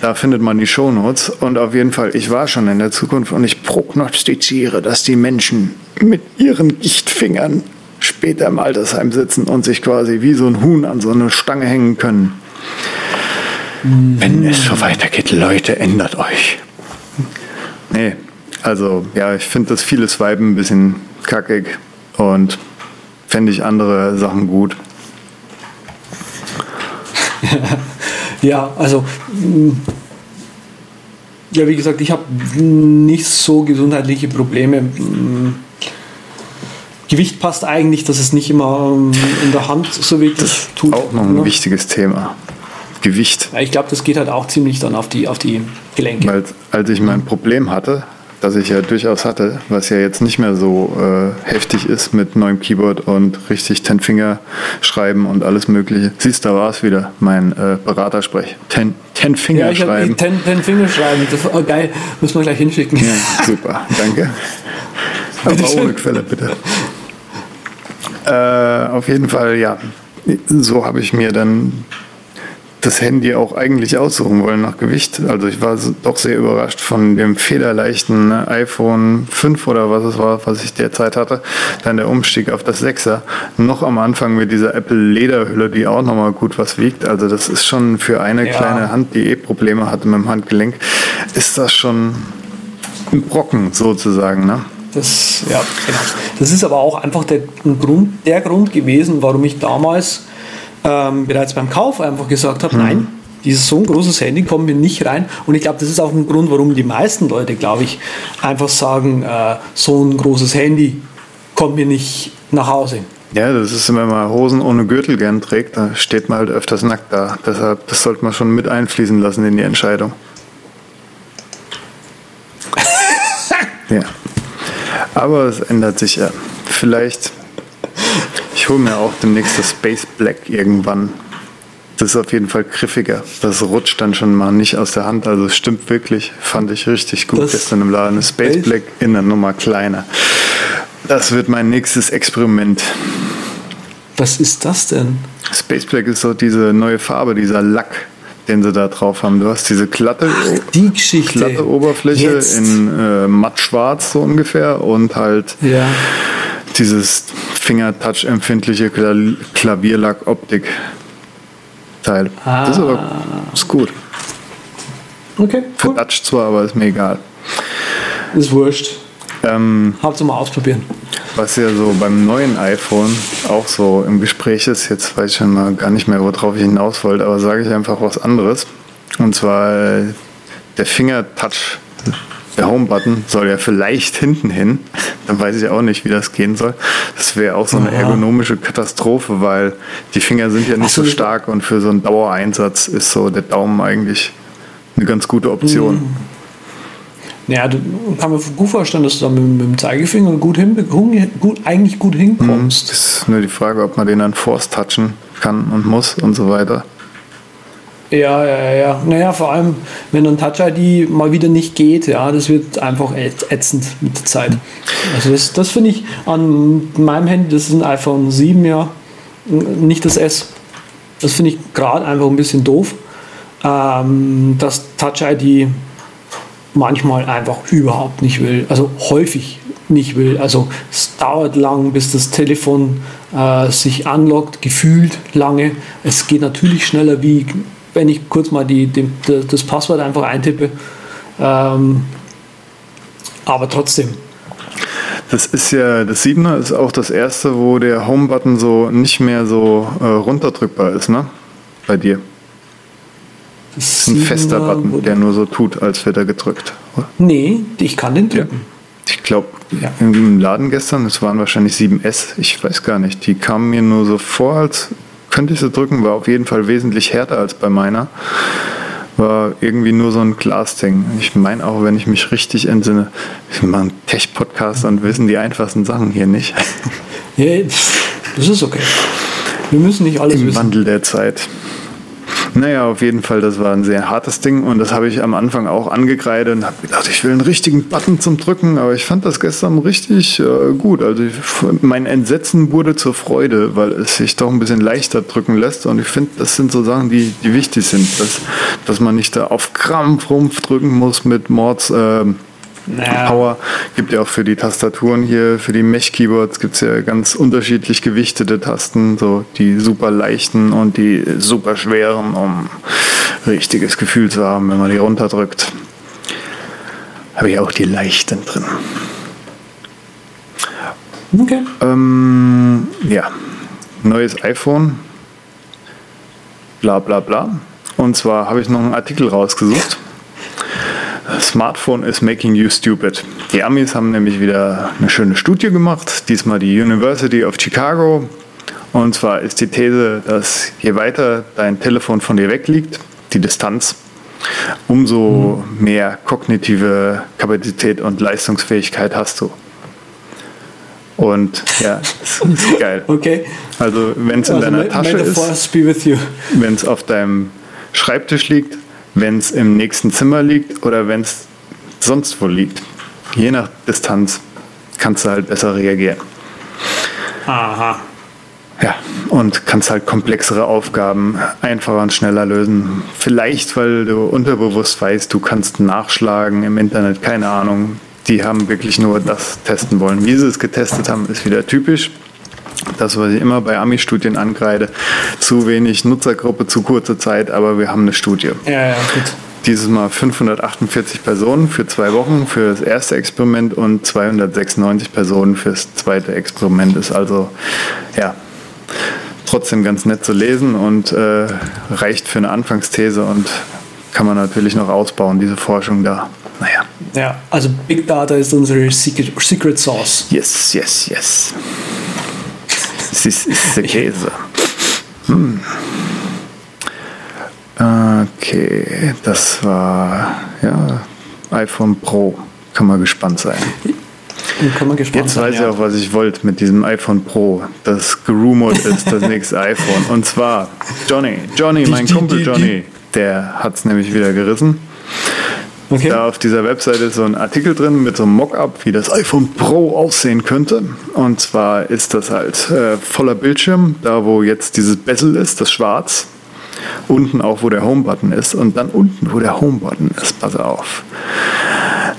Da findet man die Shownotes. Und auf jeden Fall, ich war schon in der Zukunft und ich prognostiziere, dass die Menschen mit ihren Gichtfingern später im Altersheim sitzen und sich quasi wie so ein Huhn an so eine Stange hängen können. Mhm. Wenn es so weitergeht, Leute, ändert euch. Nee, also ja, ich finde das viele Swipen ein bisschen kackig und fände ich andere Sachen gut. ja, also mm, ja, wie gesagt, ich habe nicht so gesundheitliche Probleme. Gewicht passt eigentlich, dass es nicht immer ähm, in der Hand so wirklich das tut. Auch noch ein ne? wichtiges Thema. Gewicht. Ich glaube, das geht halt auch ziemlich dann auf die, auf die Gelenke. Weil als ich mein Problem hatte, das ich ja durchaus hatte, was ja jetzt nicht mehr so äh, heftig ist mit neuem Keyboard und richtig Ten Finger schreiben und alles mögliche. Siehst, da war es wieder, mein äh, Beratersprech. Ten, ten Finger ja, schreiben. Ten, ten Finger schreiben, das war geil, muss man gleich hinschicken. Ja, super, danke. Aber ohne Quelle, bitte. Äh, auf jeden Fall, ja. So habe ich mir dann das Handy auch eigentlich aussuchen wollen nach Gewicht. Also ich war doch sehr überrascht von dem federleichten ne, iPhone 5 oder was es war, was ich derzeit hatte. Dann der Umstieg auf das 6er. Noch am Anfang mit dieser Apple Lederhülle, die auch nochmal gut was wiegt. Also das ist schon für eine ja. kleine Hand, die eh Probleme hatte mit dem Handgelenk, ist das schon ein Brocken sozusagen. Ne? Das, ja, genau. das ist aber auch einfach der Grund, der Grund gewesen, warum ich damals ähm, bereits beim Kauf einfach gesagt habe, mhm. nein, dieses so ein großes Handy kommt mir nicht rein. Und ich glaube, das ist auch ein Grund, warum die meisten Leute, glaube ich, einfach sagen, äh, so ein großes Handy kommt mir nicht nach Hause. Ja, das ist, wenn man Hosen ohne Gürtel gern trägt, da steht man halt öfters nackt da. Deshalb, das sollte man schon mit einfließen lassen in die Entscheidung. ja. Aber es ändert sich ja. Vielleicht ich hole mir auch demnächst das Space Black irgendwann. Das ist auf jeden Fall griffiger. Das rutscht dann schon mal nicht aus der Hand. Also es stimmt wirklich. Fand ich richtig gut das gestern im Laden. Das Space Black in der Nummer kleiner. Das wird mein nächstes Experiment. Was ist das denn? Space Black ist so diese neue Farbe, dieser Lack, den sie da drauf haben. Du hast diese glatte, Ach, die Geschichte. glatte Oberfläche Jetzt. in äh, mattschwarz so ungefähr und halt ja. dieses Finger-Touch-empfindliche Klavierlack-Optik-Teil. Ah. Das ist aber ist gut. Okay, cool. Verdatscht zwar, aber ist mir egal. Ist wurscht. Ähm, Hauptsache mal ausprobieren. Was ja so beim neuen iPhone auch so im Gespräch ist, jetzt weiß ich schon mal gar nicht mehr, worauf ich hinaus wollte, aber sage ich einfach was anderes. Und zwar äh, der Finger-Touch der Home-Button soll ja vielleicht hinten hin. Dann weiß ich auch nicht, wie das gehen soll. Das wäre auch so eine ergonomische Katastrophe, weil die Finger sind ja nicht so, so stark und für so einen Dauereinsatz ist so der Daumen eigentlich eine ganz gute Option. Mhm. Ja, du kann mir gut vorstellen, dass du da mit, mit dem Zeigefinger gut, hin, gut eigentlich gut hinkommst. Das ist nur die Frage, ob man den dann force touchen kann und muss und so weiter. Ja, ja, ja. Naja, vor allem, wenn ein Touch-ID mal wieder nicht geht, ja, das wird einfach ätzend mit der Zeit. Also das, das finde ich an meinem Handy, das ist ein iPhone 7, ja, nicht das S. Das finde ich gerade einfach ein bisschen doof, ähm, dass Touch-ID manchmal einfach überhaupt nicht will, also häufig nicht will. Also es dauert lang, bis das Telefon äh, sich anlockt, gefühlt lange. Es geht natürlich schneller wie wenn ich kurz mal die, die, das Passwort einfach eintippe. Ähm, aber trotzdem. Das ist ja, das 7er ist auch das erste, wo der Home-Button so nicht mehr so äh, runterdrückbar ist, ne? Bei dir. Das ist ein fester Button, der nur so tut, als wird er gedrückt. Oder? Nee, ich kann den drücken. Ja. Ich glaube, ja. im Laden gestern, es waren wahrscheinlich 7S, ich weiß gar nicht, die kamen mir nur so vor, als könnte ich sie drücken, war auf jeden Fall wesentlich härter als bei meiner. War irgendwie nur so ein Glasding. Ich meine auch, wenn ich mich richtig entsinne, wir machen Tech-Podcast und wissen die einfachsten Sachen hier nicht. Ja, das ist okay. Wir müssen nicht alles Im wissen. Wandel der Zeit. Naja, auf jeden Fall, das war ein sehr hartes Ding und das habe ich am Anfang auch angekreidet und habe gedacht, ich will einen richtigen Button zum Drücken, aber ich fand das gestern richtig äh, gut. Also ich, mein Entsetzen wurde zur Freude, weil es sich doch ein bisschen leichter drücken lässt und ich finde, das sind so Sachen, die, die wichtig sind, dass, dass man nicht da auf Krampf rumpf drücken muss mit Mords. Äh, naja. Power gibt ja auch für die Tastaturen hier, für die Mech-Keyboards gibt es ja ganz unterschiedlich gewichtete Tasten, so die super leichten und die super schweren, um richtiges Gefühl zu haben, wenn man die runterdrückt. Habe ich auch die leichten drin. Okay. Ähm, ja, neues iPhone. Bla bla bla. Und zwar habe ich noch einen Artikel rausgesucht. Smartphone is making you stupid. Die Amis haben nämlich wieder eine schöne Studie gemacht, diesmal die University of Chicago. Und zwar ist die These, dass je weiter dein Telefon von dir weg liegt, die Distanz, umso mhm. mehr kognitive Kapazität und Leistungsfähigkeit hast du. Und ja, das ist geil. Okay. Also wenn es in also deiner Tasche ist, wenn es auf deinem Schreibtisch liegt, wenn es im nächsten Zimmer liegt oder wenn es sonst wo liegt. Je nach Distanz kannst du halt besser reagieren. Aha. Ja, und kannst halt komplexere Aufgaben einfacher und schneller lösen. Vielleicht, weil du unterbewusst weißt, du kannst nachschlagen im Internet, keine Ahnung. Die haben wirklich nur das testen wollen. Wie sie es getestet haben, ist wieder typisch. Das, was ich immer bei Ami-Studien angreide, zu wenig Nutzergruppe, zu kurze Zeit, aber wir haben eine Studie. Ja, ja, gut. Dieses Mal 548 Personen für zwei Wochen für das erste Experiment und 296 Personen fürs zweite Experiment. Ist also, ja, trotzdem ganz nett zu lesen und äh, reicht für eine Anfangsthese und kann man natürlich noch ausbauen, diese Forschung da. Naja. Ja, also Big Data ist unsere Secret, Secret Sauce. Yes, yes, yes. Das ist der Käse. Hm. Okay, das war ja iPhone Pro. Kann man gespannt sein. Kann man gespannt Jetzt sein, weiß ich ja. auch, was ich wollte mit diesem iPhone Pro, das gerumort ist, das nächste iPhone. Und zwar Johnny, Johnny, mein die- Kumpel die- Johnny, der hat es nämlich wieder gerissen. Okay. Da auf dieser Webseite ist so ein Artikel drin mit so einem Mockup, wie das iPhone Pro aussehen könnte. Und zwar ist das halt äh, voller Bildschirm, da wo jetzt dieses Bezel ist, das Schwarz. Unten auch, wo der Home-Button ist. Und dann unten, wo der Home-Button ist, pass auf.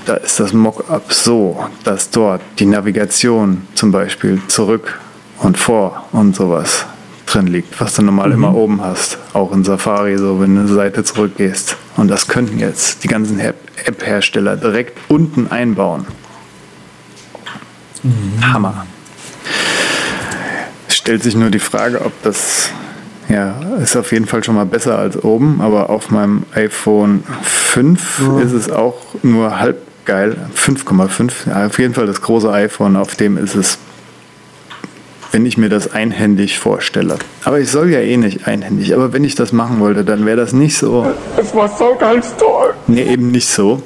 Da ist das Mockup so, dass dort die Navigation zum Beispiel zurück und vor und sowas drin liegt, was du normal immer oben hast. Auch in Safari, so wenn du eine Seite zurückgehst. Und das könnten jetzt die ganzen App- App-Hersteller direkt unten einbauen. Hammer. Stellt sich nur die Frage, ob das ja, ist auf jeden Fall schon mal besser als oben, aber auf meinem iPhone 5 ist es auch nur halb geil. 5,5. Ja, auf jeden Fall das große iPhone, auf dem ist es, wenn ich mir das einhändig vorstelle. Aber ich soll ja eh nicht einhändig. Aber wenn ich das machen wollte, dann wäre das nicht so. Es war so ganz toll. Nee, eben nicht so.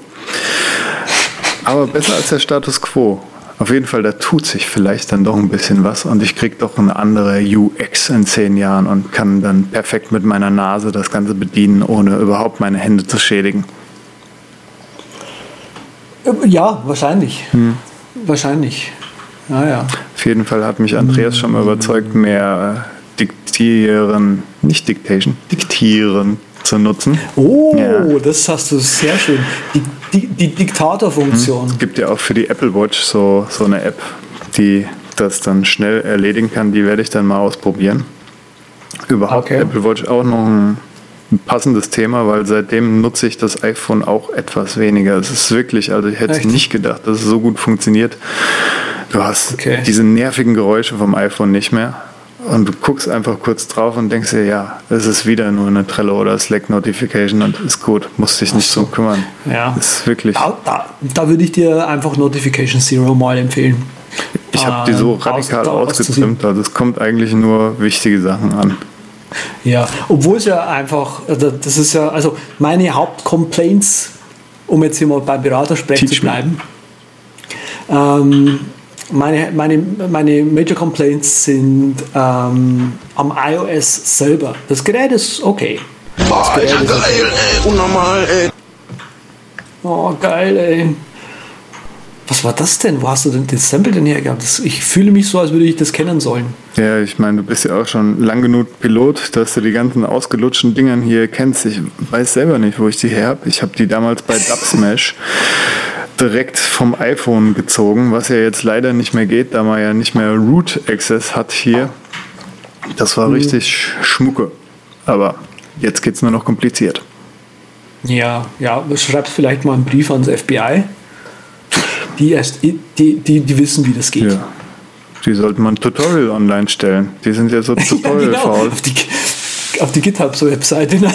Aber besser als der Status quo. Auf jeden Fall, da tut sich vielleicht dann doch ein bisschen was und ich kriege doch eine andere UX in zehn Jahren und kann dann perfekt mit meiner Nase das Ganze bedienen, ohne überhaupt meine Hände zu schädigen. Ja, wahrscheinlich. Hm. Wahrscheinlich. Ja, ja. Auf jeden Fall hat mich Andreas schon mal überzeugt, mehr äh, Diktieren, nicht Dictation, Diktieren zu nutzen. Oh, Ja. das hast du sehr schön. Die, die, die Diktatorfunktion. Es gibt ja auch für die Apple Watch so, so eine App, die das dann schnell erledigen kann. Die werde ich dann mal ausprobieren. Überhaupt Okay. Apple Watch auch noch ein, ein passendes Thema, weil seitdem nutze ich das iPhone auch etwas weniger. Es ist wirklich, also ich hätte Echt? nicht gedacht, dass es so gut funktioniert. Du hast Okay. diese nervigen Geräusche vom iPhone nicht mehr. Und du guckst einfach kurz drauf und denkst dir, ja, es ist wieder nur eine Trello oder Slack Notification und ist gut, musst dich nicht drum kümmern. Ja. Ist wirklich. Da, da, da würde ich dir einfach Notification Zero mal empfehlen. Ich habe die so Ähm, radikal aus- ausgetrimmt, also es kommt eigentlich nur wichtige Sachen an. Ja, obwohl es ja einfach, also das ist ja, also meine Hauptcomplaints, um jetzt hier mal beim Beratersprech Teach zu bleiben, ähm, meine, meine, meine Major Complaints sind ähm, am iOS selber. Das Gerät ist okay. Boah, Alter, geil, ey. Unnormal, ey. Oh, geil, ey. Was war das denn? Wo hast du denn das Sample denn hergehabt? Das, ich fühle mich so, als würde ich das kennen sollen. Ja, ich meine, du bist ja auch schon lang genug Pilot, dass du die ganzen ausgelutschten Dingern hier kennst. Ich weiß selber nicht, wo ich die her habe. Ich habe die damals bei Dubsmash direkt vom iPhone gezogen, was ja jetzt leider nicht mehr geht, da man ja nicht mehr Root Access hat hier. Das war richtig Schmucke. Aber jetzt geht's nur noch kompliziert. Ja, ja, schreibst vielleicht mal einen Brief ans FBI. Die, erst, die, die, die wissen, wie das geht. Ja. Die sollten mal ein Tutorial online stellen. Die sind ja so Ja, tutorial genau, faul. auf die, auf die GitHub-Webseite. Ne?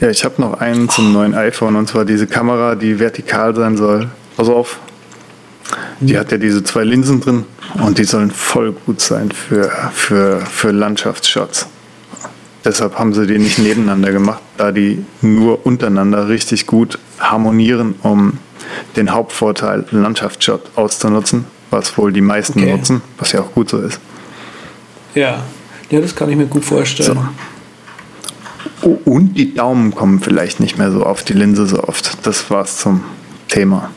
Ja, ich habe noch einen zum neuen iPhone und zwar diese Kamera, die vertikal sein soll. Pass auf. Die hat ja diese zwei Linsen drin und die sollen voll gut sein für, für, für Landschaftsshots. Deshalb haben sie die nicht nebeneinander gemacht, da die nur untereinander richtig gut harmonieren, um den Hauptvorteil Landschaftsshot auszunutzen, was wohl die meisten Okay. nutzen, was ja auch gut so ist. Ja. ja, das kann ich mir gut vorstellen. Oh, und die Daumen kommen vielleicht nicht mehr so auf die Linse so oft. Das war's zum Thema.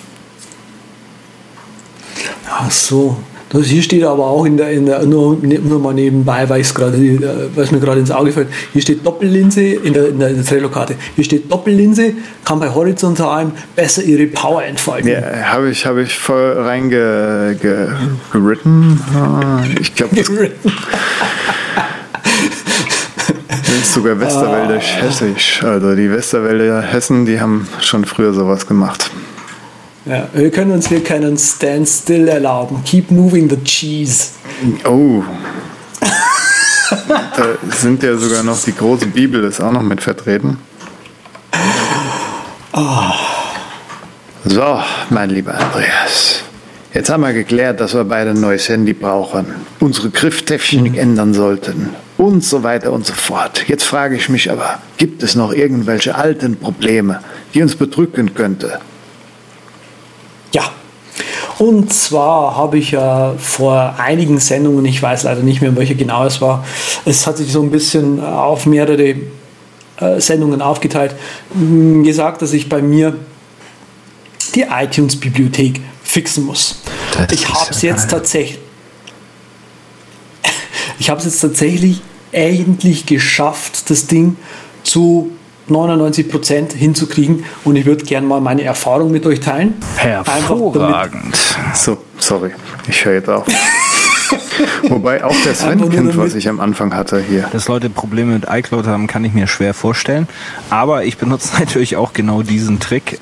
Ach so. Das hier steht aber auch in der, in der nur, nur mal nebenbei, weil es gerade, äh, was mir gerade ins Auge fällt. Hier steht Doppellinse in der, in der, in Trello-Karte. Hier steht Doppellinse, kann bei horizontalen besser ihre Power entfalten. Ja, habe ich, hab ich voll reingeritten. Ge, geritten. Ah, ich glaube, ist sogar Westerwälder Hessisch. Also die Westerwälder Hessen, die haben schon früher sowas gemacht. Ja, wir können uns hier keinen Standstill erlauben. Keep moving the cheese. Oh. da sind ja sogar noch die große Bibel, ist auch noch mit vertreten. So, mein lieber Andreas. Jetzt haben wir geklärt, dass wir beide ein neues Handy brauchen, unsere Grifftechnik ändern sollten und so weiter und so fort. Jetzt frage ich mich aber, gibt es noch irgendwelche alten Probleme, die uns bedrücken könnte? Ja. Und zwar habe ich ja vor einigen Sendungen, ich weiß leider nicht mehr, welche genau es war, es hat sich so ein bisschen auf mehrere äh, Sendungen aufgeteilt, mh, gesagt, dass ich bei mir die iTunes-Bibliothek fixen muss. Das ich habe es ja jetzt geil. tatsächlich. Ich habe es jetzt tatsächlich endlich geschafft, das Ding zu 99% hinzukriegen und ich würde gerne mal meine Erfahrung mit euch teilen. Hervorragend. So, sorry, ich höre jetzt auf. Wobei auch der Sven kennt, was ich am Anfang hatte hier. Dass Leute Probleme mit iCloud haben, kann ich mir schwer vorstellen. Aber ich benutze natürlich auch genau diesen Trick.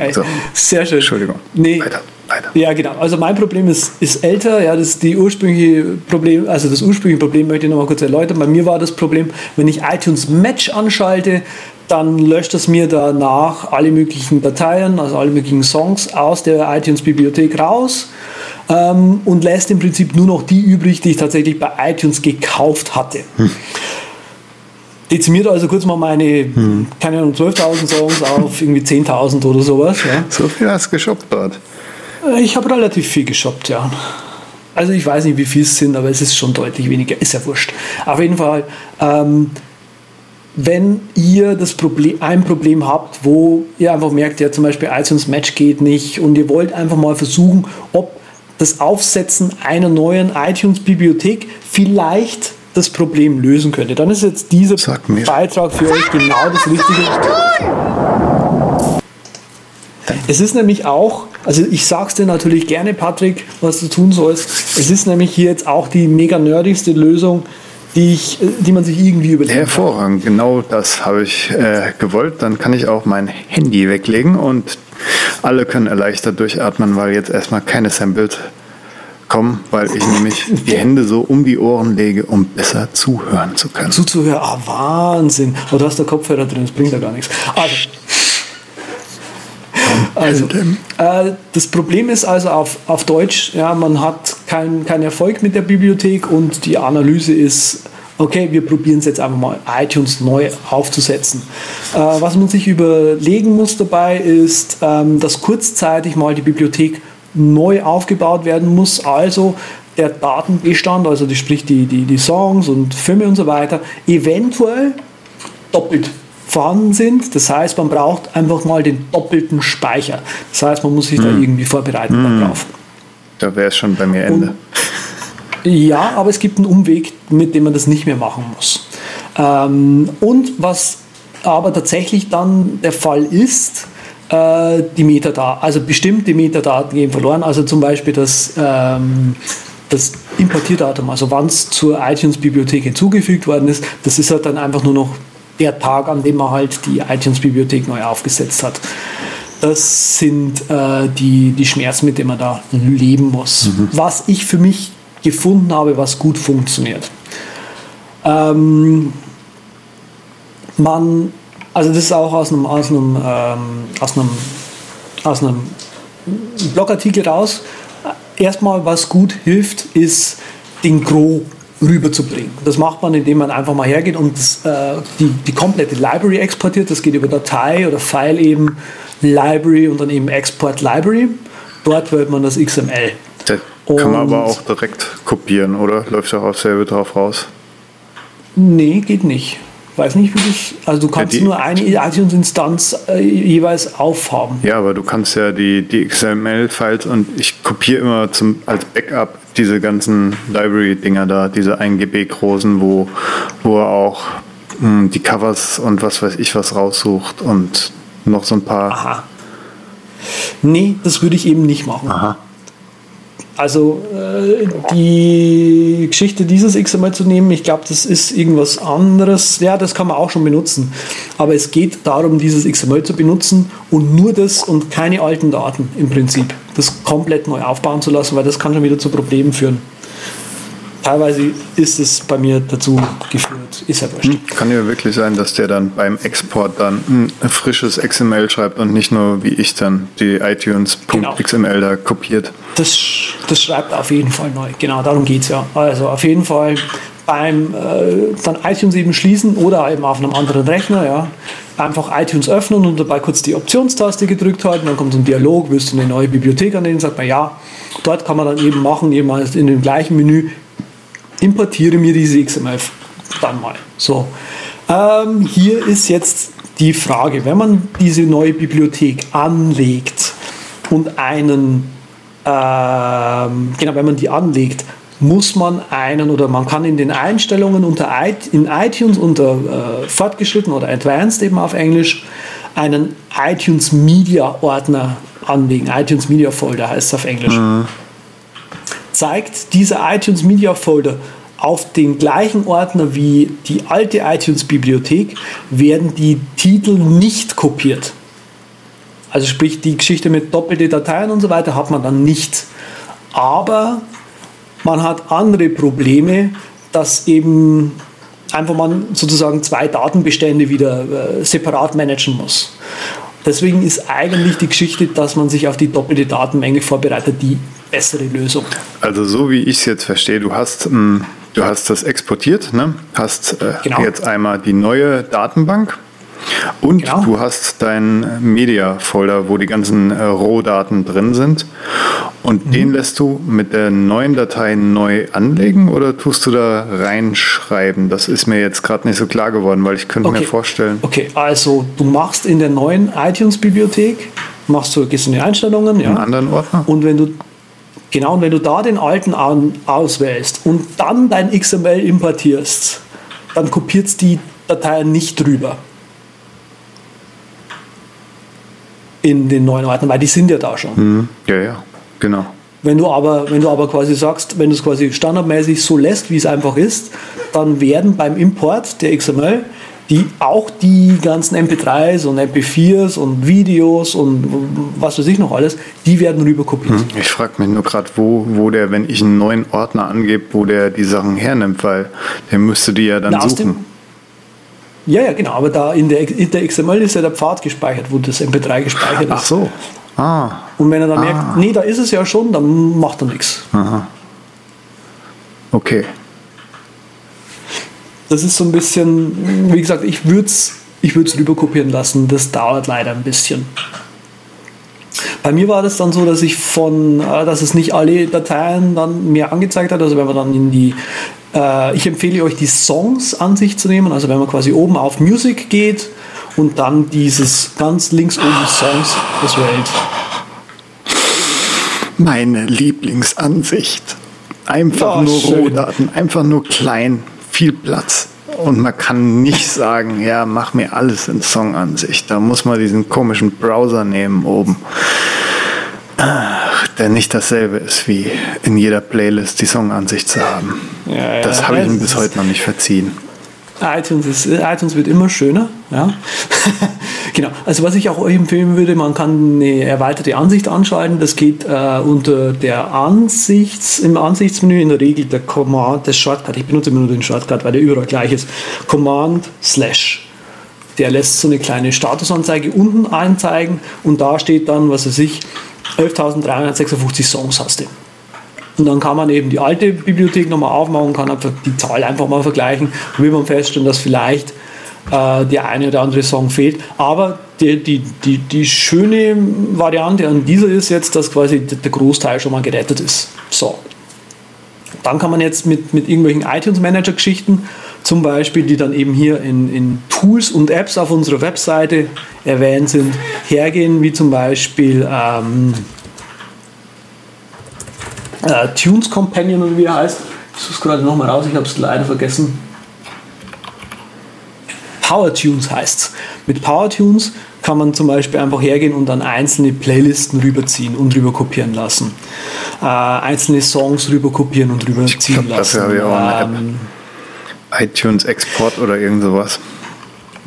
Geil. So. Sehr schön. Entschuldigung. Nee. Weiter, weiter. Ja, genau. Also mein Problem ist, ist älter. Ja, das die ursprüngliche Problem, also das ursprüngliche Problem möchte ich noch mal kurz erläutern. Bei mir war das Problem, wenn ich iTunes Match anschalte, dann löscht es mir danach alle möglichen Dateien, also alle möglichen Songs aus der iTunes-Bibliothek raus ähm, und lässt im Prinzip nur noch die übrig, die ich tatsächlich bei iTunes gekauft hatte. Dezimiert also kurz mal meine, keine Ahnung, 12.000 Songs auf irgendwie 10.000 oder sowas. Ja. So viel hast du geshoppt dort. Äh, Ich habe relativ viel geshoppt, ja. Also ich weiß nicht, wie viel es sind, aber es ist schon deutlich weniger. Ist ja wurscht. Auf jeden Fall, ähm, wenn ihr das Problem, ein Problem habt, wo ihr einfach merkt, ja zum Beispiel iTunes Match geht nicht und ihr wollt einfach mal versuchen, ob das Aufsetzen einer neuen iTunes-Bibliothek vielleicht das Problem lösen könnte, dann ist jetzt dieser Sag mir. Beitrag für euch genau das Richtige. Es ist nämlich auch, also ich sag's dir natürlich gerne, Patrick, was du tun sollst. Es ist nämlich hier jetzt auch die mega nerdigste Lösung, die, ich, die man sich irgendwie überlegen kann. Hervorragend, genau das habe ich äh, gewollt. Dann kann ich auch mein Handy weglegen und alle können erleichtert durchatmen, weil jetzt erstmal keine Samples kommen, weil ich nämlich die Hände so um die Ohren lege, um besser zuhören zu können. Zuzuhören, ah, Wahnsinn. Aber du hast da Kopfhörer drin, das bringt ja gar nichts. Also, also äh, das Problem ist also auf, auf Deutsch, ja, man hat keinen keinen Erfolg mit der Bibliothek und die Analyse ist, okay, wir probieren es jetzt einfach mal, iTunes neu aufzusetzen. Äh, was man sich überlegen muss dabei ist, ähm, dass kurzzeitig mal die Bibliothek neu aufgebaut werden muss, also der Datenbestand, also die, sprich die, die, die Songs und Filme und so weiter, eventuell doppelt vorhanden sind. Das heißt, man braucht einfach mal den doppelten Speicher. Das heißt, man muss sich da irgendwie vorbereiten darauf. Da wäre es schon bei mir Ende. Ja, aber es gibt einen Umweg, mit dem man das nicht mehr machen muss. Ähm, und was aber tatsächlich dann der Fall ist, äh, die Metadaten, also bestimmte Metadaten gehen verloren, also zum Beispiel das, ähm, das Importierdatum, also wann es zur iTunes-Bibliothek hinzugefügt worden ist, das ist halt dann einfach nur noch der Tag, an dem man halt die iTunes-Bibliothek neu aufgesetzt hat. Das sind äh, die, die Schmerzen, mit denen man da leben muss. Was ich für mich gefunden habe, was gut funktioniert. Ähm, man, also das ist auch aus einem, aus einem, ähm, aus einem, aus einem Blogartikel raus. Erstmal, was gut hilft, ist den Gros rüberzubringen. Das macht man, indem man einfach mal hergeht und das, äh, die, die komplette Library exportiert. Das geht über Datei oder File eben, Library und dann eben Export Library. Dort wählt man das XML. Das kann man aber auch direkt kopieren, oder? Läuft auch auf selbe drauf raus. Nee, geht nicht. Weiß nicht, wie das. Also du kannst die- nur eine iTunes-Instanz äh, jeweils aufhaben. Ja, aber du kannst ja die, die XML-Files und ich kopiere immer zum, als Backup diese ganzen Library-Dinger da, diese 1 GB großen, wo, wo er auch mh, die Covers und was weiß ich was raussucht und noch so ein paar. Aha. Nee, das würde ich eben nicht machen. Aha. Also äh, die Geschichte dieses XML zu nehmen, ich glaube, das ist irgendwas anderes. Ja, das kann man auch schon benutzen. Aber es geht darum, dieses XML zu benutzen und nur das und keine alten Daten im Prinzip. Das komplett neu aufbauen zu lassen, weil das kann schon wieder zu Problemen führen. Teilweise ist es bei mir dazu geführt. Ist ja wurscht. Kann ja wirklich sein, dass der dann beim Export dann ein frisches XML schreibt und nicht nur wie ich dann die iTunes.xml da kopiert. Das, das schreibt auf jeden Fall neu. Genau, darum geht es ja. Also auf jeden Fall beim äh, dann iTunes eben schließen oder eben auf einem anderen Rechner, ja, einfach iTunes öffnen und dabei kurz die Optionstaste gedrückt halten, dann kommt so ein Dialog, willst du eine neue Bibliothek annehmen, sagt man ja. Dort kann man dann eben machen, eben als in dem gleichen Menü, importiere mir diese XML dann mal. So. Ähm, hier ist jetzt die Frage, wenn man diese neue Bibliothek anlegt und einen, ähm, genau, wenn man die anlegt, muss man einen oder man kann in den Einstellungen unter in iTunes unter äh, fortgeschritten oder advanced eben auf Englisch einen iTunes Media Ordner anlegen. iTunes Media Folder heißt es auf Englisch zeigt dieser iTunes Media Folder auf den gleichen Ordner wie die alte iTunes Bibliothek, werden die Titel nicht kopiert. Also sprich die Geschichte mit doppelte Dateien und so weiter hat man dann nicht. Aber man hat andere Probleme, dass eben einfach man sozusagen zwei Datenbestände wieder äh, separat managen muss. Deswegen ist eigentlich die Geschichte, dass man sich auf die doppelte Datenmenge vorbereitet, die bessere Lösung. Also so wie ich es jetzt verstehe, du hast, ähm, du hast das exportiert, ne? hast äh, Genau. jetzt einmal die neue Datenbank und Genau. du hast deinen Media-Folder, wo die ganzen äh, Rohdaten drin sind und Mhm. den lässt du mit der neuen Datei neu anlegen oder tust du da reinschreiben? Das ist mir jetzt gerade nicht so klar geworden, weil ich könnte mir vorstellen, Okay, also du machst in der neuen iTunes-Bibliothek, machst du, gehst in die Einstellungen, ja. einen anderen Ordner? Und wenn du genau, und wenn du da den alten an, auswählst und dann dein XML importierst, dann kopiert es die Dateien nicht drüber. In den neuen Ordner, weil die sind ja da schon. Hm, ja, ja, genau. Wenn du aber, wenn du aber quasi sagst, wenn du es quasi standardmäßig so lässt, wie es einfach ist, dann werden beim Import der XML die auch die ganzen MP3s und MP4s und Videos und was weiß ich noch alles, die werden rüber kopiert. Ich frage mich nur gerade, wo, wo der, wenn ich einen neuen Ordner angebe, wo der die Sachen hernimmt, weil der müsste die ja dann Na, suchen. Ja, ja, genau, aber da in der, in der XML ist ja der Pfad gespeichert, wo das MP3 gespeichert ist. Ach so. Ah, Und wenn er dann merkt, nee, da ist es ja schon, dann macht er nichts. okay. Das ist so ein bisschen, wie gesagt, ich würde es ich würd's rüberkopieren lassen. Das dauert leider ein bisschen. Bei mir war das dann so, dass ich von, äh, dass es nicht alle Dateien dann mehr angezeigt hat. Also wenn man dann in die, äh, ich empfehle euch die Songs-Ansicht zu nehmen. Also wenn man quasi oben auf Music geht und dann dieses ganz links oben Songs das wählt. Meine Lieblingsansicht. Einfach Ja, nur schön. Rohdaten, einfach nur klein, viel Platz. Und man kann nicht sagen, ja, mach mir alles in Songansicht. Da muss man diesen komischen Browser nehmen oben. Ach, der nicht dasselbe ist, wie in jeder Playlist die Songansicht zu haben. Ja, das ja, habe ich das ihm bis heute noch nicht verziehen. iTunes, ist, iTunes wird immer schöner. Ja? genau. Also was ich auch empfehlen würde, man kann eine erweiterte Ansicht anschalten. Das geht äh, unter der Ansichts, im Ansichtsmenü in der Regel der Command, das Shortcut. Ich benutze immer nur den Shortcut, weil der überall gleich ist. Command Slash. Der lässt so eine kleine Statusanzeige unten anzeigen und da steht dann, was weiß ich, 11.356 Songs hast du. Und dann kann man eben die alte Bibliothek nochmal aufmachen kann einfach die Zahl einfach mal vergleichen. Und will man feststellen, dass vielleicht äh, der eine oder andere Song fehlt. Aber die, die, die, die schöne Variante an dieser ist jetzt, dass quasi der Großteil schon mal gerettet ist. So. dann kann man jetzt mit, mit irgendwelchen iTunes Manager Geschichten, zum Beispiel, die dann eben hier in, in Tools und Apps auf unserer Webseite erwähnt sind, hergehen, wie zum Beispiel ähm, äh, Tunes Companion oder wie er heißt. Ich suche es gerade nochmal raus, ich habe es leider vergessen. Power Tunes heißt es. Mit Power Tunes kann man zum Beispiel einfach hergehen und dann einzelne Playlisten rüberziehen und rüber kopieren lassen. Äh, einzelne Songs rüber kopieren und rüberziehen glaub, lassen. dafür habe ich auch eine Ähm, iTunes Export oder irgend sowas.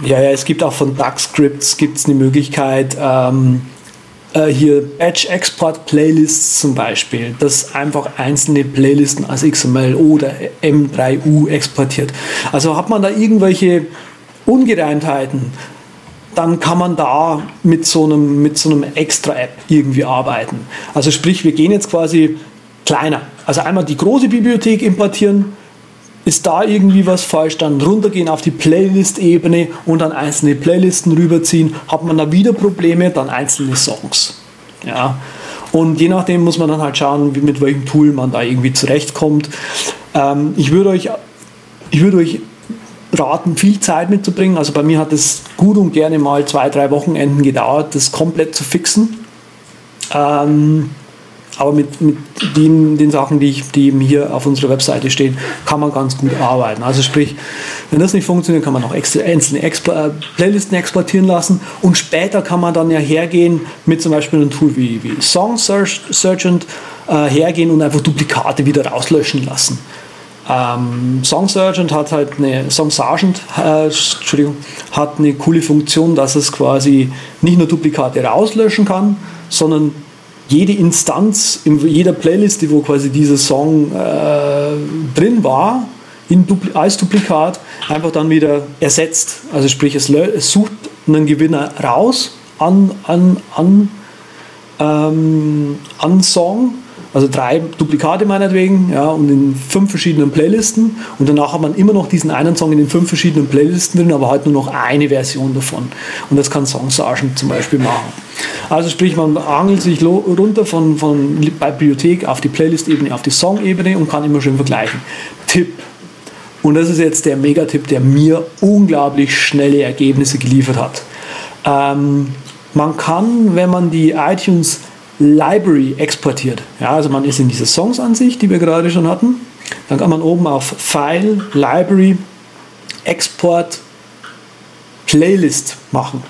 Ja, ja, es gibt auch von DuckScripts gibt's eine Möglichkeit, ähm, äh, hier Batch Export Playlists zum Beispiel, das einfach einzelne Playlisten als XML oder M3U exportiert. Also hat man da irgendwelche Ungereimtheiten, dann kann man da mit so einem, mit so einem Extra-App irgendwie arbeiten. Also sprich, wir gehen jetzt quasi kleiner. Also einmal die große Bibliothek importieren, ist da irgendwie was falsch, dann runtergehen auf die Playlist-Ebene und dann einzelne Playlisten rüberziehen. Hat man da wieder Probleme, dann einzelne Songs. Ja. Und je nachdem muss man dann halt schauen, wie, mit welchem Tool man da irgendwie zurechtkommt. Ähm, ich würde euch, ich würde euch raten, viel Zeit mitzubringen. Also bei mir hat es gut und gerne mal zwei, drei Wochenenden gedauert, das komplett zu fixen. Ähm, aber mit, mit den, den Sachen, die, ich, die eben hier auf unserer Webseite stehen, kann man ganz gut arbeiten. Also sprich, wenn das nicht funktioniert, kann man noch extra, einzelne Explo äh, Playlisten exportieren lassen und später kann man dann ja hergehen mit zum Beispiel einem Tool wie, wie Song Search, äh, hergehen und einfach Duplikate wieder rauslöschen lassen. Ähm, Song Sergeant hat halt eine Song Sergeant, äh, Entschuldigung, hat eine coole Funktion, dass es quasi nicht nur Duplikate rauslöschen kann, sondern jede Instanz in jeder Playlist, wo quasi dieser Song äh, drin war, in Dupli als Duplikat einfach dann wieder ersetzt. Also sprich, es, es sucht einen Gewinner raus an, an, an, ähm, an Song, also drei Duplikate meinetwegen, ja, und in fünf verschiedenen Playlisten. Und danach hat man immer noch diesen einen Song in den fünf verschiedenen Playlisten drin, aber halt nur noch eine Version davon. Und das kann Song Sergeant zum Beispiel machen. Also sprich, man angelt sich runter von, von Bibliothek auf die Playlist-Ebene, auf die Song-Ebene und kann immer schön vergleichen. Tipp. Und das ist jetzt der Megatipp, der mir unglaublich schnelle Ergebnisse geliefert hat. Ähm, man kann, wenn man die iTunes Library exportiert, ja, also man ist in dieser Songs-Ansicht, die wir gerade schon hatten, dann kann man oben auf File, Library, Export, Playlist machen.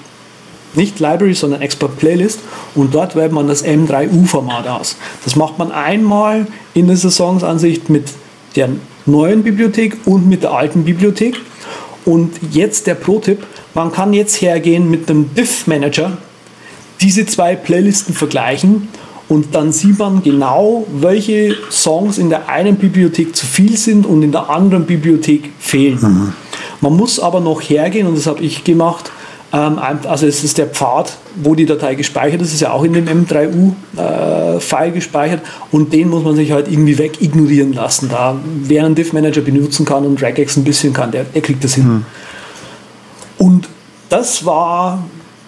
Nicht Library, sondern Export Playlist und dort wählt man das M3U-Format aus. Das macht man einmal in dieser Songs-Ansicht mit der neuen Bibliothek und mit der alten Bibliothek. Und jetzt der Pro-Tipp, man kann jetzt hergehen mit dem Diff-Manager, diese zwei Playlisten vergleichen und dann sieht man genau, welche Songs in der einen Bibliothek zu viel sind und in der anderen Bibliothek fehlen. Man muss aber noch hergehen, und das habe ich gemacht, ähm, also es ist der Pfad, wo die Datei gespeichert ist, ist ja auch in dem M3U-File gespeichert und den muss man sich halt irgendwie weg ignorieren lassen. Da wer einen Diff-Manager benutzen kann und Regex ein bisschen kann, der, der kriegt das hin. Und das war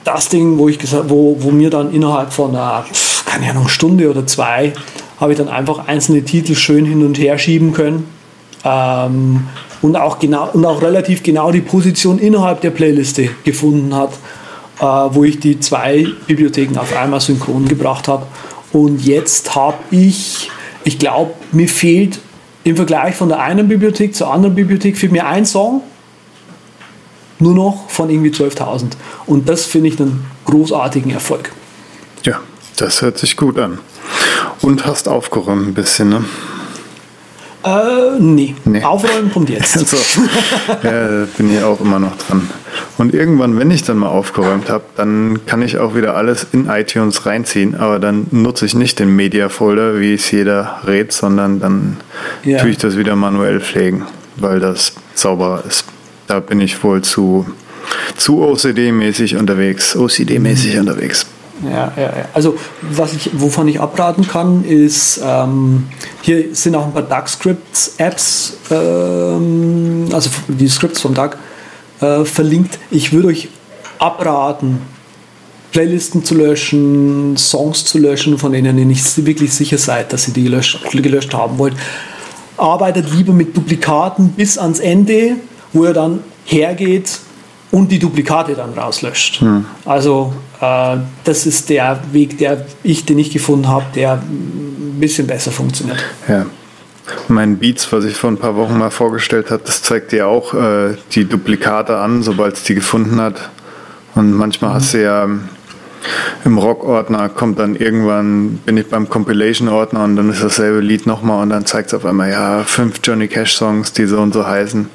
das Ding, wo ich gesagt, wo, wo mir dann innerhalb von einer, keine Ahnung, Stunde oder zwei, habe ich dann einfach einzelne Titel schön hin und her schieben können. Ähm, und, auch genau, und auch relativ genau die Position innerhalb der Playliste gefunden hat, äh, wo ich die zwei Bibliotheken auf einmal synchron gebracht habe. Und jetzt habe ich, ich glaube, mir fehlt im Vergleich von der einen Bibliothek zur anderen Bibliothek fehlt mir ein Song, nur noch von irgendwie 12.000. Und das finde ich einen großartigen Erfolg. Ja, das hört sich gut an. Und hast aufgeräumt ein bisschen, ne? Äh, nee. Nee. Aufräumen kommt jetzt. Also, ja, bin ich auch immer noch dran. Und irgendwann, wenn ich dann mal aufgeräumt habe, dann kann ich auch wieder alles in iTunes reinziehen. Aber dann nutze ich nicht den Media-Folder, wie es jeder rät, sondern dann Ja. tue ich das wieder manuell pflegen, weil das sauberer ist. Da bin ich wohl zu, zu OCD-mäßig unterwegs. OCD-mäßig unterwegs. Ja, ja, ja. Also was ich, wovon ich abraten kann, ist, ähm, hier sind auch ein paar Duck-Scripts-Apps, ähm, also die Scripts vom Duck, äh, verlinkt. Ich würde euch abraten, Playlisten zu löschen, Songs zu löschen, von denen ihr nicht wirklich sicher seid, dass ihr die gelöscht, gelöscht haben wollt. arbeitet lieber mit Duplikaten bis ans Ende, wo er dann hergeht und die Duplikate dann rauslöscht. Also äh, das ist der Weg, der ich, den ich gefunden habe, der ein bisschen besser funktioniert. Ja. Mein Beats, was ich vor ein paar Wochen mal vorgestellt habe, das zeigt dir auch äh, die Duplikate an, sobald es die gefunden hat. Und manchmal hast du ja ähm, im Rock-Ordner kommt dann irgendwann, bin ich beim Compilation-Ordner und dann ist dasselbe Lied nochmal und dann zeigt es auf einmal, ja, fünf Johnny Cash-Songs, die so und so heißen.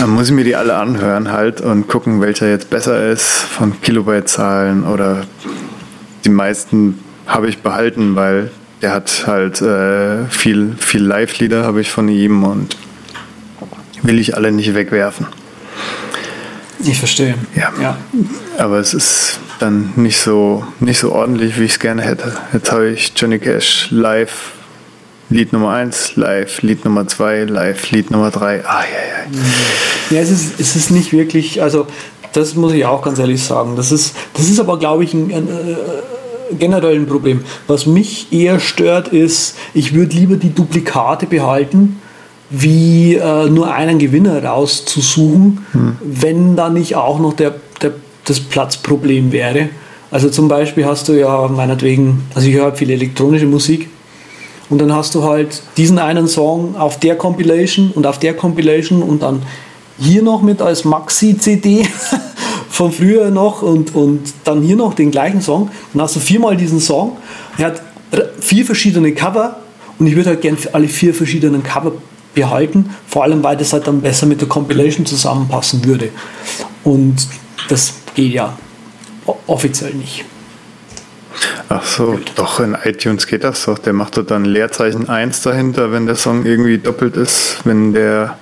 Dann muss ich mir die alle anhören halt und gucken, welcher jetzt besser ist von Kilobyte-Zahlen oder die meisten habe ich behalten, weil der hat halt äh, viel, viel Live-Lieder habe ich von ihm und will ich alle nicht wegwerfen. Ich verstehe. Ja. ja. Aber es ist dann nicht so, nicht so ordentlich, wie ich es gerne hätte. Jetzt habe ich Johnny Cash live, Lied Nummer 1, live, Lied Nummer 2, live, Lied Nummer 3. Ah, ja, ja. Ja, es ist, es ist nicht wirklich, also das muss ich auch ganz ehrlich sagen. Das ist, das ist aber, glaube ich, ein, ein äh, generell ein Problem. Was mich eher stört, ist, ich würde lieber die Duplikate behalten, wie äh, nur einen Gewinner rauszusuchen, wenn da nicht auch noch der, der, das Platzproblem wäre. Also zum Beispiel hast du ja meinetwegen, also ich höre viel elektronische Musik und dann hast du halt diesen einen Song auf der Compilation und auf der Compilation und dann hier noch mit als Maxi-CD von früher noch und, und dann hier noch den gleichen Song. Dann hast du viermal diesen Song. Er hat vier verschiedene Cover und ich würde halt gerne alle vier verschiedenen Cover behalten, vor allem weil das halt dann besser mit der Compilation zusammenpassen würde. Und das geht ja offiziell nicht. Ach so, doch, in iTunes geht das doch. Der macht doch dann Leerzeichen 1 dahinter, wenn der Song irgendwie doppelt ist. Wenn der.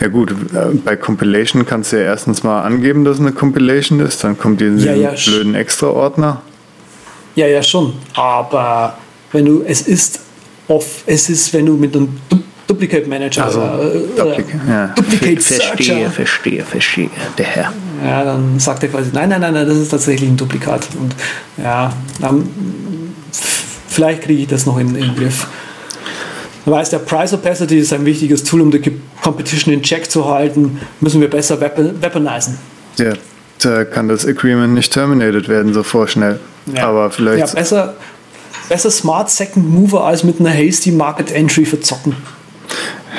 Ja, gut, äh, bei Compilation kannst du ja erstens mal angeben, dass es eine Compilation ist. Dann kommt dieser Ja, ja, blöden Extra-Ordner. Ja, ja, schon. Aber wenn du, es ist off, es ist, wenn du mit einem Du- Duplicate Manager Also, oder, oder Duplicate, ja. Duplicate Searcher, verstehe, verstehe, der Herr. Ja, dann sagt er quasi, nein, nein, nein, nein, das ist tatsächlich ein Duplikat. Und ja, dann, vielleicht kriege ich das noch in, in den Griff. Du weißt, der Price Opacity ist ein wichtiges Tool, um die Competition in Check zu halten. Müssen wir besser weapon, weaponisen. Ja, da kann das Agreement nicht terminated werden so vorschnell. Aber vielleicht. Ja, besser, besser Smart Second Mover als mit einer Hasty Market Entry verzocken.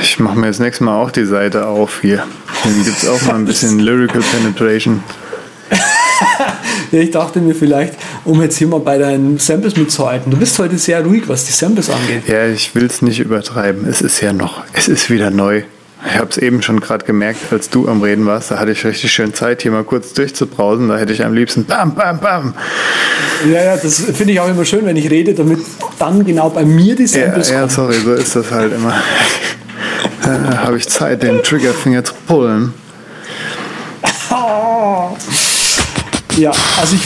Ich mache mir jetzt nächstes Mal auch die Seite auf hier. Dann gibt es auch mal ein bisschen Lyrical Penetration. Ja, ich dachte mir vielleicht, um jetzt hier mal bei deinen Samples mitzuhalten. Du bist heute sehr ruhig, was die Samples angeht. Ja, ich will es nicht übertreiben. Es ist ja noch, es ist wieder neu. Ich habe es eben schon gerade gemerkt, als du am Reden warst. Da hatte ich richtig schön Zeit, hier mal kurz durchzubrausen. Da hätte ich am liebsten bam, bam, bam. Ja, ja, das finde ich auch immer schön, wenn ich rede, damit dann genau bei mir die Ja, Samples ja, kommen. sorry, so ist das halt immer. Da habe ich Zeit, den Triggerfinger zu pullen. Ja, also ich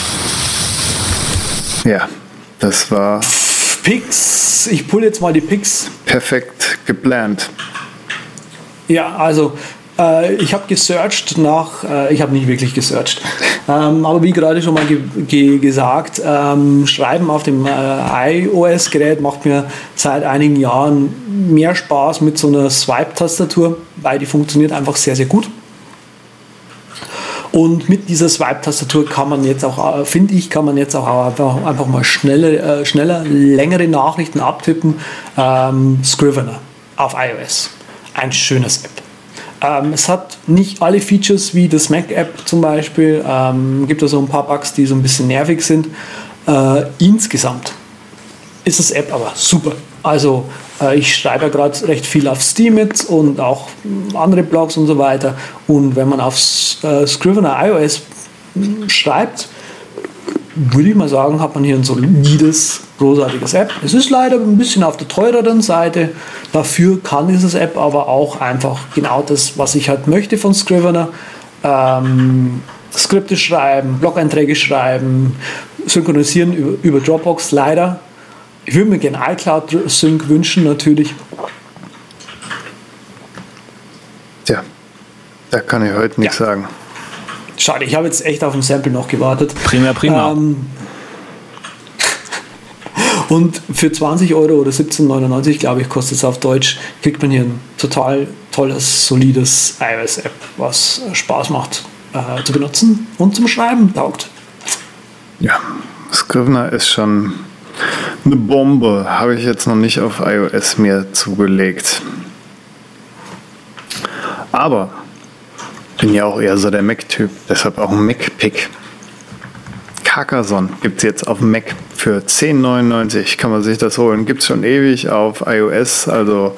Ja, das war Picks, ich pull jetzt mal die Picks. perfekt geplant. Ja, also äh, ich habe gesearched nach, äh, ich habe nicht wirklich gesearched, ähm, aber wie gerade schon mal ge ge gesagt, ähm, Schreiben auf dem äh, iOS-Gerät macht mir seit einigen Jahren mehr Spaß mit so einer Swipe-Tastatur, weil die funktioniert einfach sehr, sehr gut. Und mit dieser Swipe-Tastatur kann man jetzt auch, äh, finde ich, kann man jetzt auch einfach, einfach mal schneller, äh, schneller längere Nachrichten abtippen. Ähm, Scrivener auf iOS. Ein schönes App. Ähm, es hat nicht alle Features wie das Mac-App zum Beispiel. Ähm, gibt also ein paar Bugs, die so ein bisschen nervig sind. Äh, insgesamt ist das App aber super. Also äh, ich schreibe ja gerade recht viel auf Steam mit und auch mm, andere Blogs und so weiter. Und wenn man auf äh, Scrivener iOS mm, schreibt, würde ich mal sagen, hat man hier ein solides, großartiges App. Es ist leider ein bisschen auf der teureren Seite. Dafür kann dieses App aber auch einfach genau das, was ich halt möchte von Scrivener. Ähm, Skripte schreiben, Blog-Einträge schreiben, synchronisieren über, über Dropbox. Leider. Ich würde mir gerne iCloud Sync wünschen, natürlich. Tja, da kann ich heute nichts Ja. sagen. Schade, ich habe jetzt echt auf ein Sample noch gewartet. Prima, prima. Ähm, Und für 20 Euro oder 17,99 glaube ich, kostet es auf Deutsch, kriegt man hier ein total tolles, solides iOS-App, was Spaß macht äh, zu benutzen und zum Schreiben taugt. Ja, Scrivener ist schon eine Bombe. Habe ich jetzt noch nicht auf iOS mir zugelegt. Aber bin ja auch eher so der Mac-Typ, deshalb auch ein Mac-Pick. Carcassonne gibt es jetzt auf Mac für 10,99 kann man sich das holen. Gibt es schon ewig auf iOS, also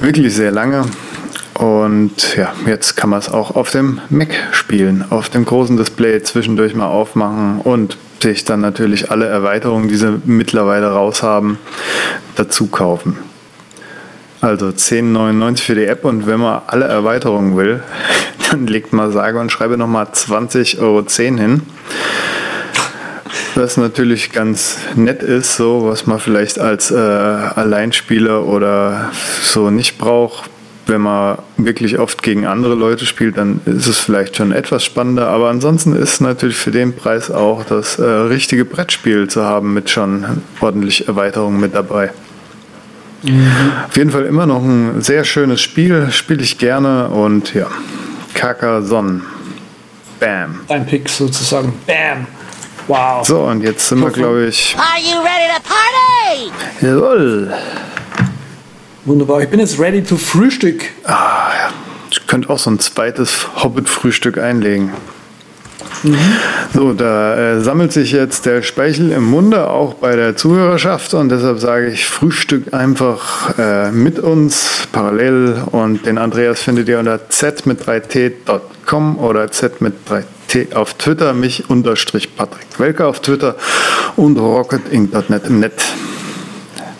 wirklich sehr lange. Und ja, jetzt kann man es auch auf dem Mac spielen, auf dem großen Display zwischendurch mal aufmachen und sich dann natürlich alle Erweiterungen, die sie mittlerweile raus haben, dazu kaufen. Also 10,99 für die App und wenn man alle Erweiterungen will, dann legt mal sage und schreibe nochmal 20,10 Euro hin. Was natürlich ganz nett ist, so was man vielleicht als äh, Alleinspieler oder so nicht braucht. Wenn man wirklich oft gegen andere Leute spielt, dann ist es vielleicht schon etwas spannender. Aber ansonsten ist natürlich für den Preis auch das äh, richtige Brettspiel zu haben mit schon ordentlich Erweiterungen mit dabei. Mhm. Auf jeden Fall immer noch ein sehr schönes Spiel, spiele ich gerne und ja, Carcassonne. Bam. Dein Pick sozusagen. Bam. Wow. So, und jetzt sind wir, glaube ich. Are you ready to party? Jawohl. Wunderbar. Ich bin jetzt ready to Frühstück. Ah, ja. Ich könnte auch so ein zweites Hobbit-Frühstück einlegen. Mhm. So, da äh, sammelt sich jetzt der Speichel im Munde, auch bei der Zuhörerschaft. Und deshalb sage ich, Frühstück einfach äh, mit uns parallel. Und den Andreas findet ihr unter z mit 3t.com oder z mit 3t auf Twitter, mich unterstrich Patrick Welker auf Twitter und rocketinc.net im Net.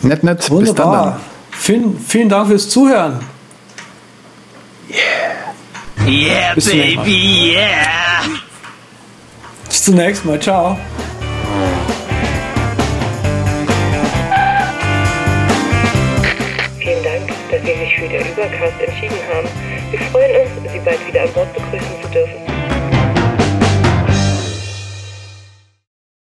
Net, net, Wunderbar. bis dann. dann. Vielen, vielen Dank fürs Zuhören. Yeah. Yeah, Bis baby, yeah. Bis zum nächsten Mal. Ciao. Vielen Dank, dass Sie sich für den Übercast entschieden haben. Wir freuen uns, Sie bald wieder an Bord begrüßen